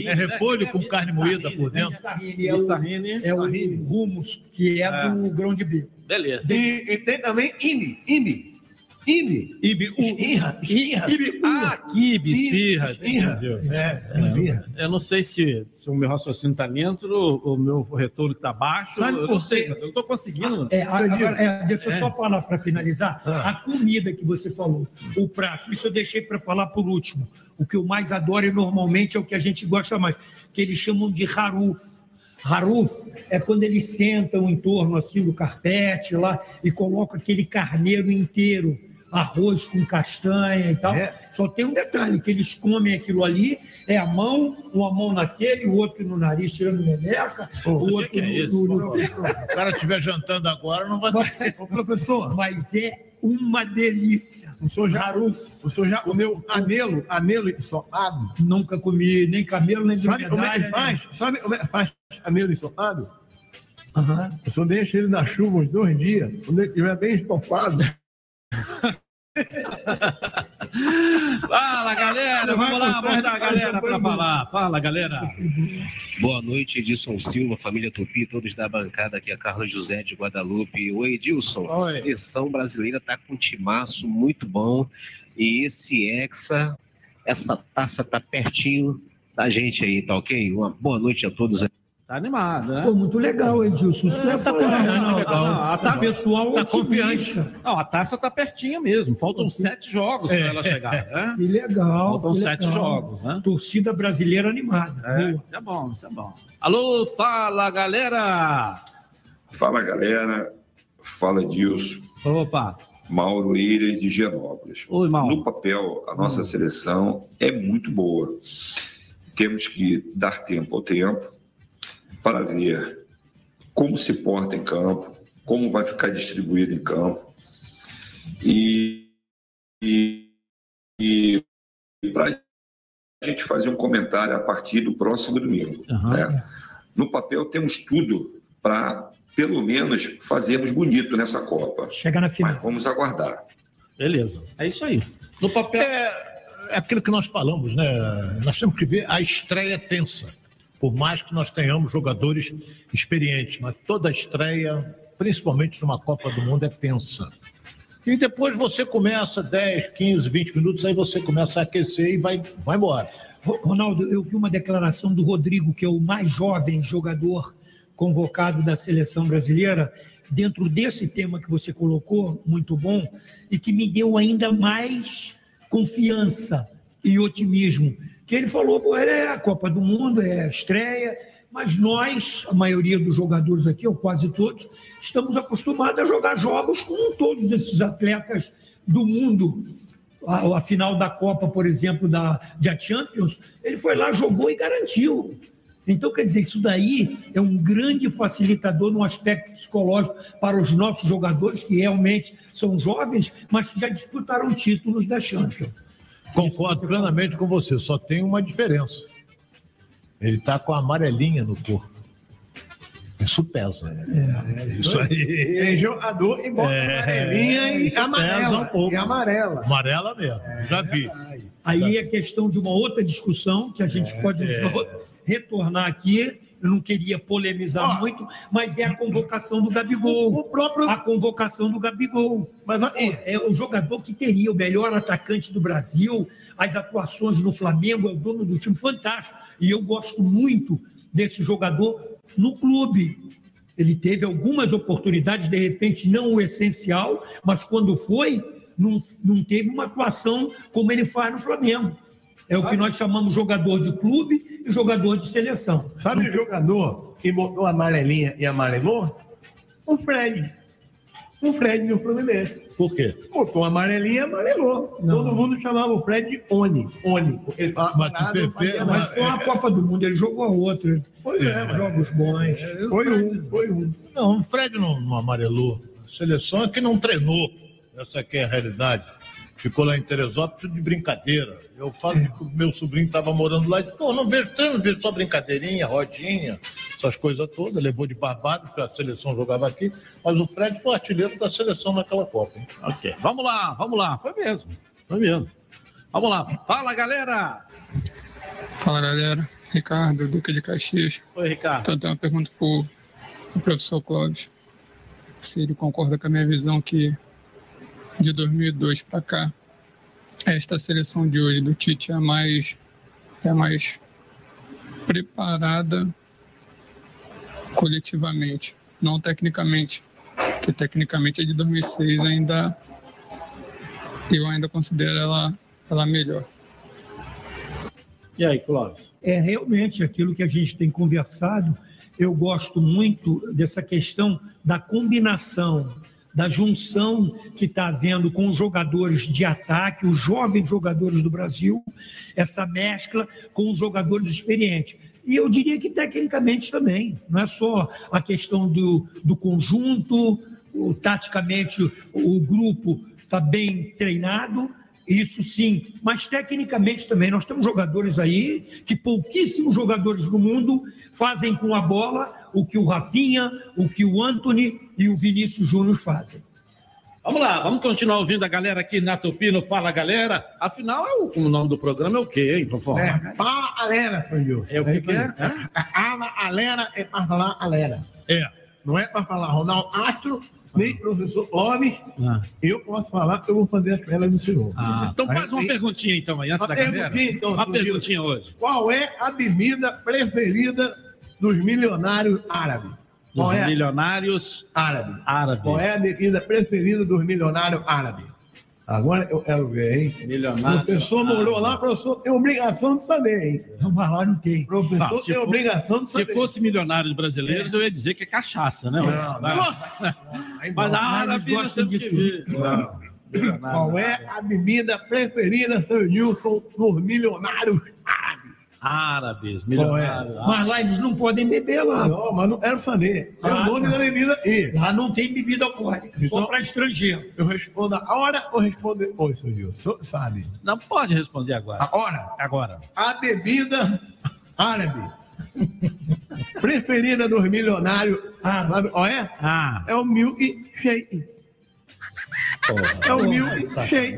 Speaker 1: É repolho com carne moída por dentro.
Speaker 4: É o, é o hummus, que é do grão de bico.
Speaker 2: Beleza.
Speaker 3: E, e tem também ibe, ibe. Ibe.
Speaker 1: Ibi, o,
Speaker 3: Esfirra, esfirra.
Speaker 2: Ah, quibe, esfirra.
Speaker 3: Esfirra. É, esfirra.
Speaker 2: Eu não sei se, se o meu raciocínio está dentro, ou o meu retorno está baixo.
Speaker 3: Sabe
Speaker 2: eu não sei, mas eu não estou conseguindo.
Speaker 4: É, agora, é, deixa eu
Speaker 2: É.
Speaker 4: só falar para finalizar. A comida que você falou, o prato, isso eu deixei para falar por último. O que eu mais adoro e normalmente é o que a gente gosta mais, que eles chamam de haruf. Haruf é quando eles sentam em torno assim do carpete lá e colocam aquele carneiro inteiro, arroz com castanha e tal.
Speaker 3: É.
Speaker 4: Só tem um detalhe, que eles comem aquilo ali, é a mão, uma mão naquele, o outro no nariz tirando meleca, o outro
Speaker 2: que é
Speaker 4: no- no- no,
Speaker 1: Se o cara estiver jantando agora, não vai
Speaker 3: Ô, professor,
Speaker 4: mas é uma delícia.
Speaker 3: o senhor já,
Speaker 4: Haruf,
Speaker 3: o senhor já comeu anelo, anelo ensopado?
Speaker 4: nunca comi nem camelo, nem
Speaker 3: Sabe como é que faz? Sabe como é que faz anelo ensopado?
Speaker 4: Aham.
Speaker 3: O senhor deixa ele na chuva uns dois dias, quando ele estiver bem estofado. [laughs] [laughs]
Speaker 2: Fala, galera! Vamos lá, botar a galera para falar. Fala, galera!
Speaker 25: Boa noite, Edilson Silva, família Tupi, todos da bancada. Aqui é Carlos José de Guadalupe. Oi, Edilson. A seleção brasileira tá com um timaço muito bom. E esse Hexa, essa taça tá pertinho da gente aí, tá ok? Uma boa noite a todos.
Speaker 2: Tá animado, né?
Speaker 4: Pô, muito legal, Edilson. Isso que eu ia
Speaker 2: tá
Speaker 4: falar,
Speaker 2: legal,
Speaker 4: não.
Speaker 2: legal.
Speaker 4: Ah,
Speaker 2: A taça-
Speaker 4: pessoal
Speaker 1: tá
Speaker 4: otimista.
Speaker 2: Não, a taça tá pertinho mesmo. Faltam sete jogos para ela chegar, né?
Speaker 4: Que legal.
Speaker 2: Faltam
Speaker 4: que
Speaker 2: sete
Speaker 4: legal.
Speaker 2: jogos, né?
Speaker 4: Torcida brasileira animada.
Speaker 2: É, isso é bom, isso é bom. Alô, fala, galera!
Speaker 26: Fala galera, fala Dilson,
Speaker 2: Opa!
Speaker 26: Mauro Ilhas de Genópolis.
Speaker 2: Oi, Mauro.
Speaker 26: No papel, a nossa seleção é muito boa. Temos que dar tempo ao tempo para ver como se porta em campo, como vai ficar distribuído em campo. E, e, e para a gente fazer um comentário a partir do próximo domingo. né? No papel temos tudo para, pelo menos, fazermos bonito nessa Copa.
Speaker 4: Chega na final.
Speaker 26: Mas vamos aguardar.
Speaker 2: Beleza, é isso aí. No papel.
Speaker 1: É, é aquilo que nós falamos, né? Nós temos que ver a estreia tensa. Por mais que nós tenhamos jogadores experientes, mas toda estreia, principalmente numa Copa do Mundo, é tensa. E depois você começa 10, 15, 20 minutos, aí você começa a aquecer e vai, vai embora.
Speaker 4: Ro- Ronaldo, eu vi uma declaração do Rodrigo, que é o mais jovem jogador convocado da seleção brasileira, dentro desse tema que você colocou, muito bom, e que me deu ainda mais confiança e otimismo. Que ele falou, pô, é a Copa do Mundo, é a estreia, mas nós, a maioria dos jogadores aqui, ou quase todos, estamos acostumados a jogar jogos com todos esses atletas do mundo a, a final da Copa, por exemplo, da, da Champions, ele foi lá, jogou e garantiu. Então, quer dizer, isso daí é um grande facilitador no aspecto psicológico para os nossos jogadores, que realmente são jovens, mas que já disputaram títulos da Champions.
Speaker 1: Concordo plenamente com você, só tem uma diferença. Ele está com a amarelinha no corpo. Isso pesa.
Speaker 3: É,
Speaker 1: isso aí.
Speaker 3: Tem jogador e bota
Speaker 1: É,
Speaker 3: amarelinha e
Speaker 1: isso
Speaker 3: amarela.
Speaker 1: um pouco.
Speaker 3: E amarela.
Speaker 1: Amarela mesmo, já vi.
Speaker 4: Aí é questão de uma outra discussão que a gente pode
Speaker 1: é. [laughs]
Speaker 4: retornar aqui eu não queria polemizar muito, mas é a convocação do Gabigol. A convocação do Gabigol.
Speaker 3: Mas
Speaker 4: é o jogador que teria o melhor atacante do Brasil, as atuações no Flamengo, é o dono do time fantástico. E eu gosto muito desse jogador no clube. Ele teve algumas oportunidades, de repente não o essencial, mas quando foi, não, não teve uma atuação como ele faz no Flamengo. É o que nós chamamos jogador de clube jogador de seleção.
Speaker 3: Sabe o jogador que botou amarelinha e amarelou? O Fred. O Fred no Fluminense.
Speaker 1: Por quê?
Speaker 3: Botou amarelinha e amarelou. Todo mundo chamava o Fred de Oni. Oni. Porque ele falava
Speaker 4: Mas,
Speaker 3: parado,
Speaker 4: Pepe,
Speaker 3: fazia
Speaker 4: mas foi uma Copa do Mundo, ele jogou a outra.
Speaker 3: Pois é, mas-
Speaker 4: Jogos bons.
Speaker 3: Foi um, foi um.
Speaker 1: Não, o Fred não, não amarelou. A seleção é que não treinou. Essa aqui é a realidade. Ficou lá em Teresópolis de brincadeira. Eu falo que o meu sobrinho estava morando lá e disse, pô, não vejo treino, vejo só brincadeirinha, rodinha, essas coisas todas. Levou de barbado, porque a seleção jogava aqui. Mas o Fred foi artilheiro da seleção naquela Copa. hein?
Speaker 2: Ok, vamos lá, vamos lá. Foi mesmo, foi mesmo. Vamos lá. Fala, galera.
Speaker 27: Fala galera, Ricardo, Duque de Caxias.
Speaker 2: Oi, Ricardo.
Speaker 27: Então, eu tenho uma pergunta para o professor Clóvis. Se ele concorda com a minha visão que de 2002 para cá, esta seleção de hoje do Tite é a mais, é mais preparada coletivamente, não tecnicamente. Que tecnicamente a de 2006 ainda eu ainda considero ela, ela melhor.
Speaker 2: E aí, Clóvis?
Speaker 4: É realmente aquilo que a gente tem conversado. Eu gosto muito dessa questão da combinação, da junção que está havendo com os jogadores de ataque, os jovens jogadores do Brasil, essa mescla com os jogadores experientes. E eu diria que tecnicamente também, não é só a questão do, do conjunto, o, taticamente o grupo está bem treinado, isso sim, mas tecnicamente também nós temos jogadores aí que pouquíssimos jogadores do mundo fazem com a bola o que o Rafinha, o que o Anthony e o Vinícius Júnior fazem.
Speaker 2: Vamos lá, vamos continuar ouvindo a galera aqui na Tupino Fala Galera. Afinal, é o, o nome do programa é o quê, hein, Fofão?
Speaker 3: É, pá, alera, Fandilson.
Speaker 2: É o que que é?
Speaker 3: Ala, alera é para falar alera. É. Não é para falar Ronaldo Astro, nem professor Alves.
Speaker 2: Ah.
Speaker 3: Eu posso falar, eu vou fazer as pelas do senhor.
Speaker 2: Ah, então faz uma
Speaker 3: Aí-
Speaker 2: perguntinha então aí, antes
Speaker 3: Uma
Speaker 2: da galera.
Speaker 3: perguntinha, então,
Speaker 2: uma perguntinha hoje.
Speaker 3: Qual é a bebida preferida dos milionários árabes?
Speaker 2: Dos
Speaker 3: é?
Speaker 2: milionários
Speaker 3: Árabe.
Speaker 2: árabes.
Speaker 3: Qual é a bebida preferida dos milionários árabes? Agora eu quero ver, hein?
Speaker 2: Milionário.
Speaker 3: O professor morou lá, o professor tem obrigação de saber, hein?
Speaker 4: Não, mas lá não tem.
Speaker 3: O professor
Speaker 2: Não, se
Speaker 3: tem
Speaker 2: for-
Speaker 3: obrigação de
Speaker 2: Se
Speaker 3: saber.
Speaker 2: fosse milionários brasileiros, eu ia dizer que é cachaça, né?
Speaker 3: Não,
Speaker 2: Mas- Mas a
Speaker 3: não.
Speaker 2: árabe temos
Speaker 4: de
Speaker 2: que.
Speaker 3: Não. Qual é a bebida preferida, seu Nilson, dos milionários árabes? [laughs]
Speaker 2: Árabes,
Speaker 3: é?
Speaker 2: milionários.
Speaker 4: Mas lá eles não podem beber lá.
Speaker 3: Não, mas não quero saber. É
Speaker 4: Ah,
Speaker 3: o nome
Speaker 4: tá.
Speaker 3: da bebida aí.
Speaker 4: Lá não tem bebida alcoólica, só
Speaker 3: Então-
Speaker 4: para estrangeiro.
Speaker 3: Eu respondo a hora ou respondo depois, seu? O senhor sabe.
Speaker 2: Não pode responder agora.
Speaker 3: A hora.
Speaker 2: Agora.
Speaker 3: A bebida árabe [laughs] preferida dos milionários árabe, ó, é?
Speaker 2: Ah.
Speaker 3: É o milkshake. É o milkshake.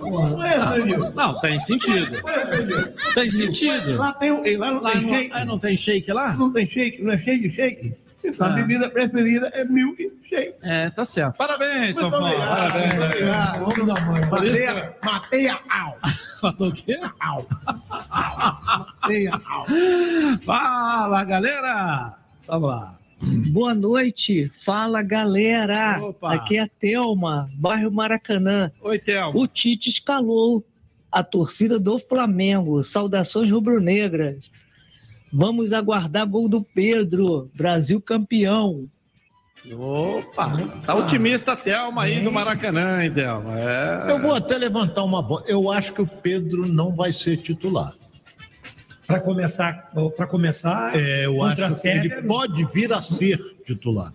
Speaker 3: Não é?
Speaker 2: Não, tem sentido. Tem sentido.
Speaker 3: Lá tem, o- lá não
Speaker 2: Lá
Speaker 3: tem
Speaker 2: não-
Speaker 3: shake.
Speaker 2: ah, não tem shake lá?
Speaker 3: Não tem shake, não é cheio de shake. Então a
Speaker 2: Ah.
Speaker 3: bebida preferida é milkshake.
Speaker 2: É, tá certo. Parabéns, São Paulo. Parabéns.
Speaker 4: Vamos dar uma
Speaker 3: Matei a, matei a au. [laughs]
Speaker 2: Falou o quê?
Speaker 3: Au. [laughs] Matei a au.
Speaker 2: Fala, galera! Vamos lá. [clears throat]
Speaker 28: Boa noite, fala galera.
Speaker 2: Opa.
Speaker 28: Aqui é a Thelma, bairro Maracanã.
Speaker 2: Oi, Thelma.
Speaker 28: O Tite escalou a torcida do Flamengo. Saudações rubro-negras. Vamos aguardar gol do Pedro, Brasil campeão.
Speaker 2: Opa! Tá otimista a Thelma aí do Maracanã, hein, Thelma? É.
Speaker 1: Eu vou até levantar uma bola. Eu acho que o Pedro não vai ser titular.
Speaker 4: Para começar, para começar,
Speaker 1: É, eu acho que ele pode vir a ser titular.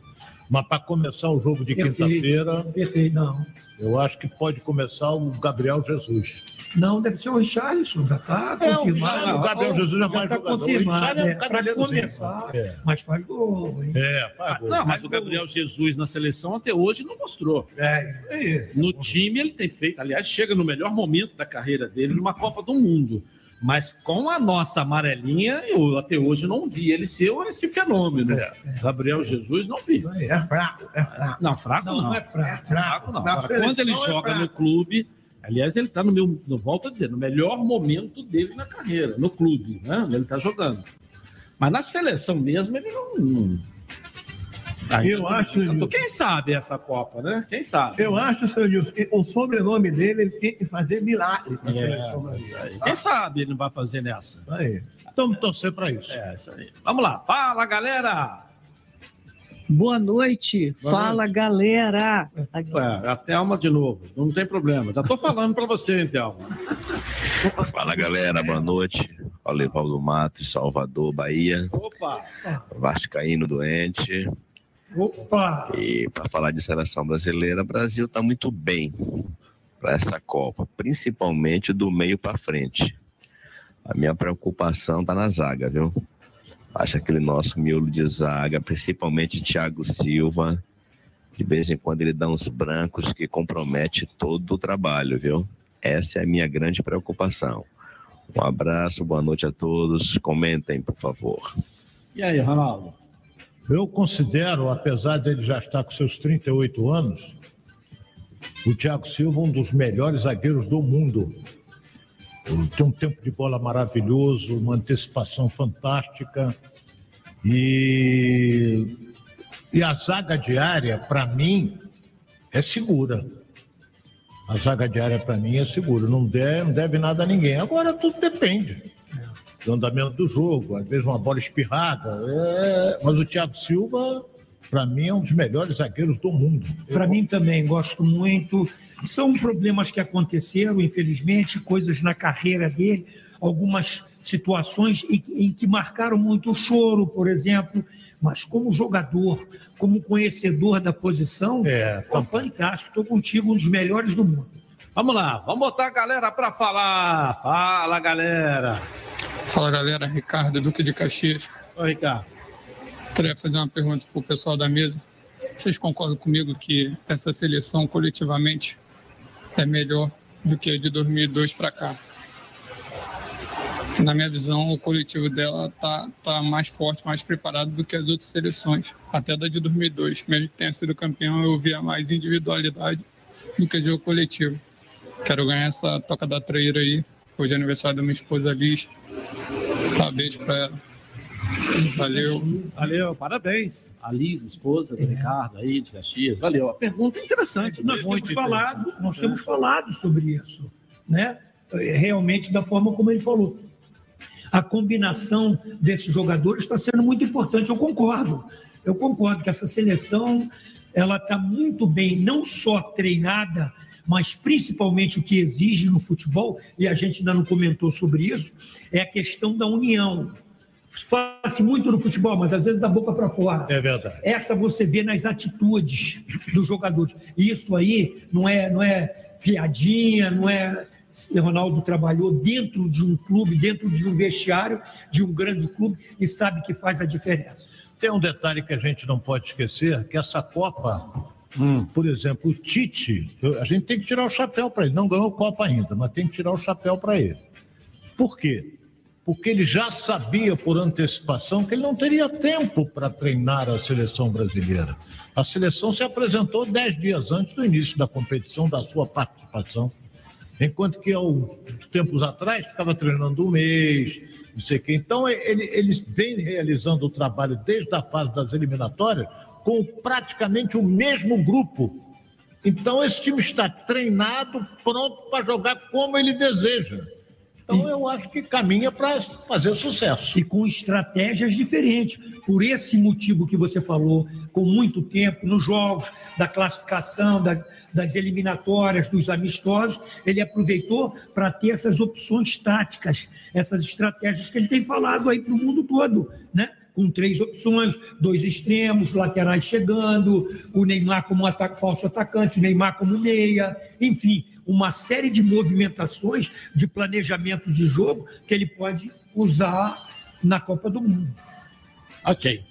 Speaker 1: Mas para começar o jogo de quinta-feira,
Speaker 4: Perfeito, não.
Speaker 1: eu acho que pode começar o Gabriel Jesus.
Speaker 4: Não, deve ser o Richarlison, já está
Speaker 1: É, o
Speaker 4: confirmado.
Speaker 1: Richarlison, o Gabriel Jesus já mais
Speaker 4: está.
Speaker 1: O
Speaker 4: confirmado.
Speaker 1: Richarlison é
Speaker 4: É, para começar,
Speaker 1: É.
Speaker 4: mas faz gol, hein?
Speaker 1: É, faz gol.
Speaker 2: Não, mas o Gabriel Jesus na seleção até hoje não mostrou.
Speaker 3: É, isso aí.
Speaker 2: No time ele tem feito, aliás, chega no melhor momento da carreira dele numa Copa do Mundo. Mas com a nossa amarelinha, eu até hoje não vi ele ser esse fenômeno.
Speaker 3: É.
Speaker 2: Gabriel Jesus não vi.
Speaker 3: É fraco, é fraco.
Speaker 2: Não, fraco não.
Speaker 4: Não, não é fraco.
Speaker 2: Fraco não. Agora, quando ele
Speaker 3: é
Speaker 2: joga no clube, aliás, ele está no meu, no, volto a dizer, no melhor momento dele na carreira, no clube, né? Ele está jogando. Mas na seleção mesmo, ele não. não- Ainda
Speaker 3: Eu
Speaker 2: não
Speaker 3: acho,
Speaker 2: encantou. Quem sabe essa Copa, né? Quem sabe?
Speaker 3: Eu acho, seu Nilson, que o sobrenome dele ele tem que fazer milagre para a
Speaker 2: É,
Speaker 3: seleção brasileira.
Speaker 2: Quem sabe ele não vai fazer nessa?
Speaker 3: Aí.
Speaker 1: Vamos torcer para isso.
Speaker 2: É, isso aí. Vamos lá. Fala, galera!
Speaker 28: Boa noite.
Speaker 2: Boa
Speaker 28: Fala,
Speaker 2: noite.
Speaker 28: galera.
Speaker 2: Ué, a Thelma de novo. Não tem problema. Já tô falando para você, hein, Thelma.
Speaker 29: Fala galera, boa noite. Olivaldo Matos, Salvador, Bahia.
Speaker 2: Opa!
Speaker 29: Vascaíno doente.
Speaker 4: Opa!
Speaker 29: E para falar de seleção brasileira, o Brasil está muito bem para essa Copa, principalmente do meio para frente. A minha preocupação está na zaga, viu? Acho aquele nosso miolo de zaga, principalmente Thiago Silva. De vez em quando ele dá uns brancos que compromete todo o trabalho, viu? Essa é a minha grande preocupação. Um abraço, boa noite a todos. Comentem, por favor.
Speaker 2: E aí, Ronaldo?
Speaker 1: Eu considero, apesar dele já estar com seus 38 anos, o Thiago Silva um dos melhores zagueiros do mundo. Ele tem um tempo de bola maravilhoso, uma antecipação fantástica. E, e a zaga diária, para mim, é segura. A zaga diária, para mim, é segura. Não deve, não deve nada a ninguém. Agora, tudo depende do andamento do jogo. Às vezes, uma bola espirrada. é, Mas o Thiago Silva, para mim, é um dos melhores zagueiros do mundo.
Speaker 4: Para mim também, gosto muito. São problemas que aconteceram, infelizmente, coisas na carreira dele, algumas situações em, que marcaram muito o choro, por exemplo. Mas como jogador, como conhecedor da posição, é fantástico. Estou contigo, um dos melhores do mundo.
Speaker 2: Vamos lá, vamos botar a galera para falar. Fala, galera.
Speaker 27: Fala galera, Ricardo Duque de Caxias.
Speaker 2: Oi, Ricardo.
Speaker 27: Queria fazer uma pergunta para o pessoal da mesa. Vocês concordam comigo que essa seleção coletivamente é melhor do que a de 2002 para cá? Na minha visão, o coletivo dela tá, tá mais forte, mais preparado do que as outras seleções, até da de 2002. Mesmo que tenha sido campeão, eu via mais individualidade do que jogo coletivo. Quero ganhar essa toca da traíra aí. Hoje é aniversário da minha esposa Liz. Tá, beijo pra ela. Valeu.
Speaker 2: Valeu, parabéns. A Liz, esposa do Ricardo aí, de Caxias. Valeu. A pergunta é interessante.
Speaker 4: Nós temos falado, nós temos falado sobre isso, né? Realmente da forma como ele falou. A combinação desses jogadores está sendo muito importante. Eu concordo. Eu concordo que essa seleção ela está muito bem, não só treinada, mas principalmente o que exige no futebol, e a gente ainda não comentou sobre isso, é a questão da união. Fala-se muito no futebol, mas às vezes da boca para fora.
Speaker 1: É verdade.
Speaker 4: Essa você vê nas atitudes dos jogadores. Isso aí não é, não é piadinha, não é. Ronaldo trabalhou dentro de um clube, dentro de um vestiário de um grande clube e sabe que faz a diferença.
Speaker 1: Tem um detalhe que a gente não pode esquecer, que essa Copa,
Speaker 2: Hum.
Speaker 1: por exemplo, o Tite, a gente tem que tirar o chapéu para ele. Não ganhou Copa ainda, mas tem que tirar o chapéu para ele. Por quê? Porque ele já sabia por antecipação que ele não teria tempo para treinar a seleção brasileira. A seleção se apresentou dez dias antes do início da competição, da sua participação. Enquanto que, há tempos atrás, ficava treinando um mês, não sei o quê. Então, ele, eles vêm realizando o trabalho desde a fase das eliminatórias com praticamente o mesmo grupo. Então, esse time está treinado, pronto para jogar como ele deseja. Então, eu acho que caminha para fazer sucesso.
Speaker 4: E com estratégias diferentes. Por esse motivo que você falou, com muito tempo nos jogos, da classificação, das, das eliminatórias, dos amistosos, ele aproveitou para ter essas opções táticas, essas estratégias que ele tem falado aí para o mundo todo? Com três opções, dois extremos, laterais chegando, o Neymar como ataque, falso atacante, o Neymar como meia, enfim, uma série de movimentações de planejamento de jogo que ele pode usar na Copa do Mundo.
Speaker 2: Ok.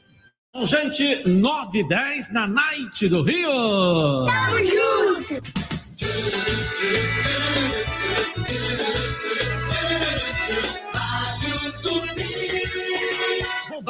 Speaker 2: Bom, gente, 9 e 10 na Night do Rio.
Speaker 30: Rádio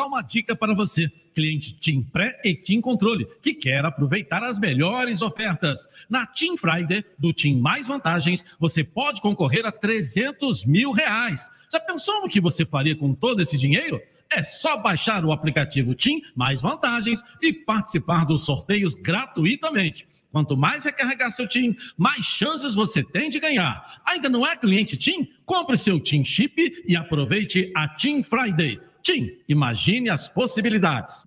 Speaker 2: Uma dica para você, cliente Team Pré e Team Controle, que quer aproveitar as melhores ofertas. Na Team Friday, do Team Mais Vantagens, você pode concorrer a 300 mil reais. Já pensou no que você faria com todo esse dinheiro? É só baixar o aplicativo Team Mais Vantagens e participar dos sorteios gratuitamente. Quanto mais recarregar seu TIM, mais chances você tem de ganhar. Ainda não é cliente TIM? Compre seu TIM Chip e aproveite a TIM Friday. TIM, imagine as possibilidades.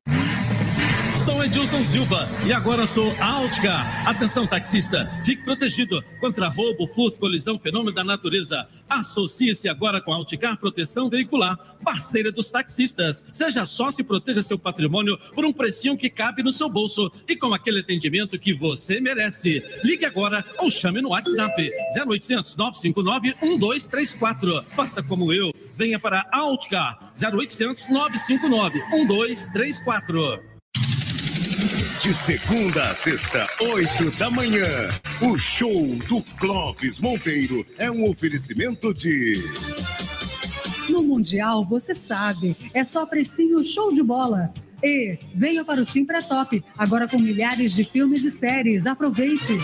Speaker 2: Sou Edilson Silva e agora sou Outcar. Atenção, taxista, fique protegido contra roubo, furto, colisão, fenômeno da natureza. Associe-se agora com a Outcar Proteção Veicular, parceira dos taxistas. Seja sócio e proteja seu patrimônio por um precinho que cabe no seu bolso e com aquele atendimento que você merece. Ligue agora ou chame no WhatsApp 0800 959 1234. Faça como eu, venha para Outcar 0800 959 1234.
Speaker 31: De segunda a sexta, oito da manhã. O show do Clóvis Monteiro é um oferecimento de.
Speaker 17: No Mundial, você sabe, é só precinho show de bola. E venha para o Tim Pré-Top, agora com milhares de filmes e séries. Aproveite!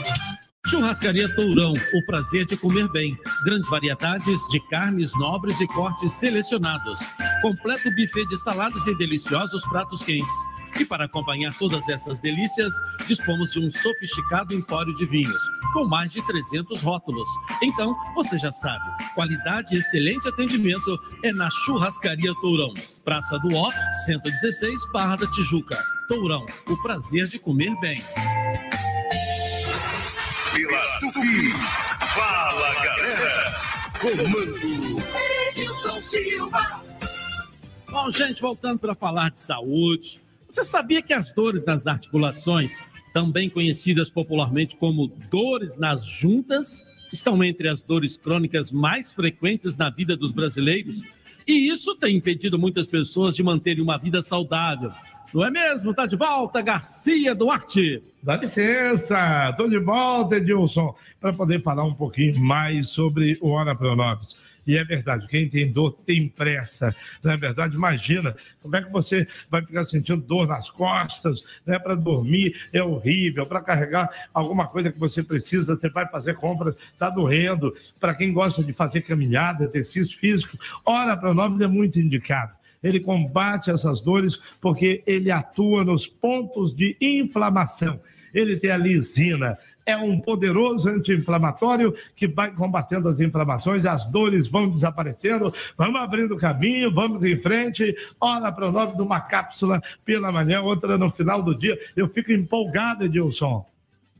Speaker 2: Churrascaria Tourão, o prazer de comer bem. Grandes variedades de carnes nobres e cortes selecionados. Completo buffet de saladas e deliciosos pratos quentes. E para acompanhar todas essas delícias, dispomos de um sofisticado empório de vinhos, com mais de 300 rótulos. Então, você já sabe, qualidade e excelente atendimento é na Churrascaria Tourão. Praça do Ó, 116, Barra da Tijuca. Tourão, o prazer de comer bem.
Speaker 31: Pela Tupi. Fala, galera. Comando.
Speaker 30: Edilson Silva.
Speaker 2: Bom, gente, voltando para falar de saúde. Você sabia que as dores nas articulações, também conhecidas popularmente como dores nas juntas, estão entre as dores crônicas mais frequentes na vida dos brasileiros? E isso tem impedido muitas pessoas de manterem uma vida saudável. Não é mesmo? Tá de volta, Garcia Duarte.
Speaker 21: Dá licença, estou de volta, Edilson, para poder falar um pouquinho mais sobre o Hora Pronobis. E é verdade, quem tem dor tem pressa. Não é verdade? Imagina como é que você vai ficar sentindo dor nas costas, né? Para dormir é horrível, para carregar alguma coisa que você precisa, você vai fazer compra, está doendo. Para quem gosta de fazer caminhada, exercício físico, Hora Pronobis é muito indicado ele combate essas dores porque ele atua nos pontos de inflamação. Ele tem a lisina, é um poderoso anti-inflamatório que vai combatendo as inflamações, as dores vão desaparecendo. Vamos abrindo caminho, vamos em frente. Hora para o nove de uma cápsula pela manhã, outra no final do dia. Eu fico empolgado, Edilson.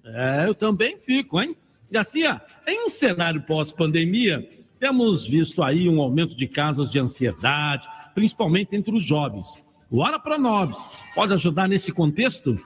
Speaker 2: É, eu também fico, hein? Garcia, em um cenário pós-pandemia, temos visto aí um aumento de casos de ansiedade, principalmente entre os jovens. O Hora Pronobis pode ajudar nesse contexto?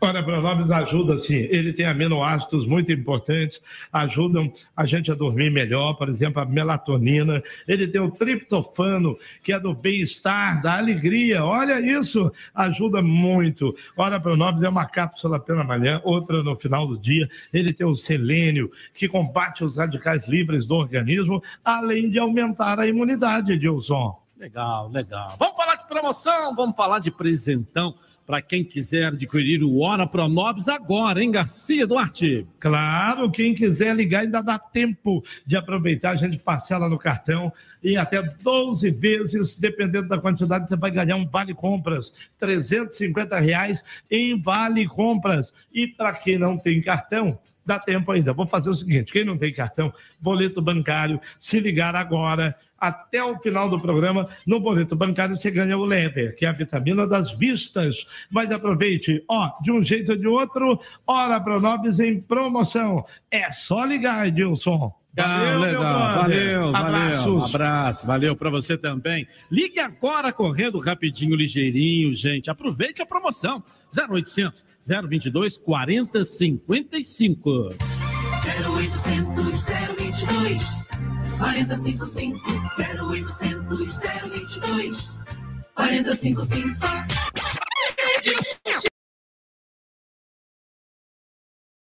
Speaker 21: Ora, Pronobis ajuda sim. Ele tem aminoácidos muito importantes, ajudam a gente a dormir melhor, por exemplo, a melatonina. Ele tem o triptofano, que é do bem-estar, da alegria. Olha isso, ajuda muito. Ora, Pronobis é uma cápsula pela manhã, outra no final do dia. Ele tem o selênio, que combate os radicais livres do organismo, além de aumentar a imunidade, Edilson.
Speaker 2: Legal, legal. Vamos falar de promoção, vamos falar de presentão para quem quiser adquirir o Hora Pronobis agora, hein, Garcia Duarte?
Speaker 21: Claro, quem quiser ligar ainda dá tempo de aproveitar, a gente parcela no cartão e até 12 vezes, dependendo da quantidade, você vai ganhar um Vale Compras, 350 reais em Vale Compras. E para quem não tem cartão, dá tempo ainda. Vou fazer o seguinte: quem não tem cartão, boleto bancário, se ligar agora, até o final do programa, no boleto bancário você ganha o Lever, que é a vitamina das vistas. Mas aproveite, ó, de um jeito ou de outro, Hora Pronobis em promoção. É só ligar, Edilson. Meu
Speaker 2: legal,
Speaker 21: brother.
Speaker 2: valeu, valeu.
Speaker 21: Abraços.
Speaker 2: Abraço, valeu para você também. Ligue agora correndo rapidinho, ligeirinho, gente. Aproveite a promoção. 0800 022 4055.
Speaker 30: 0800 022 4055 0800 022 4055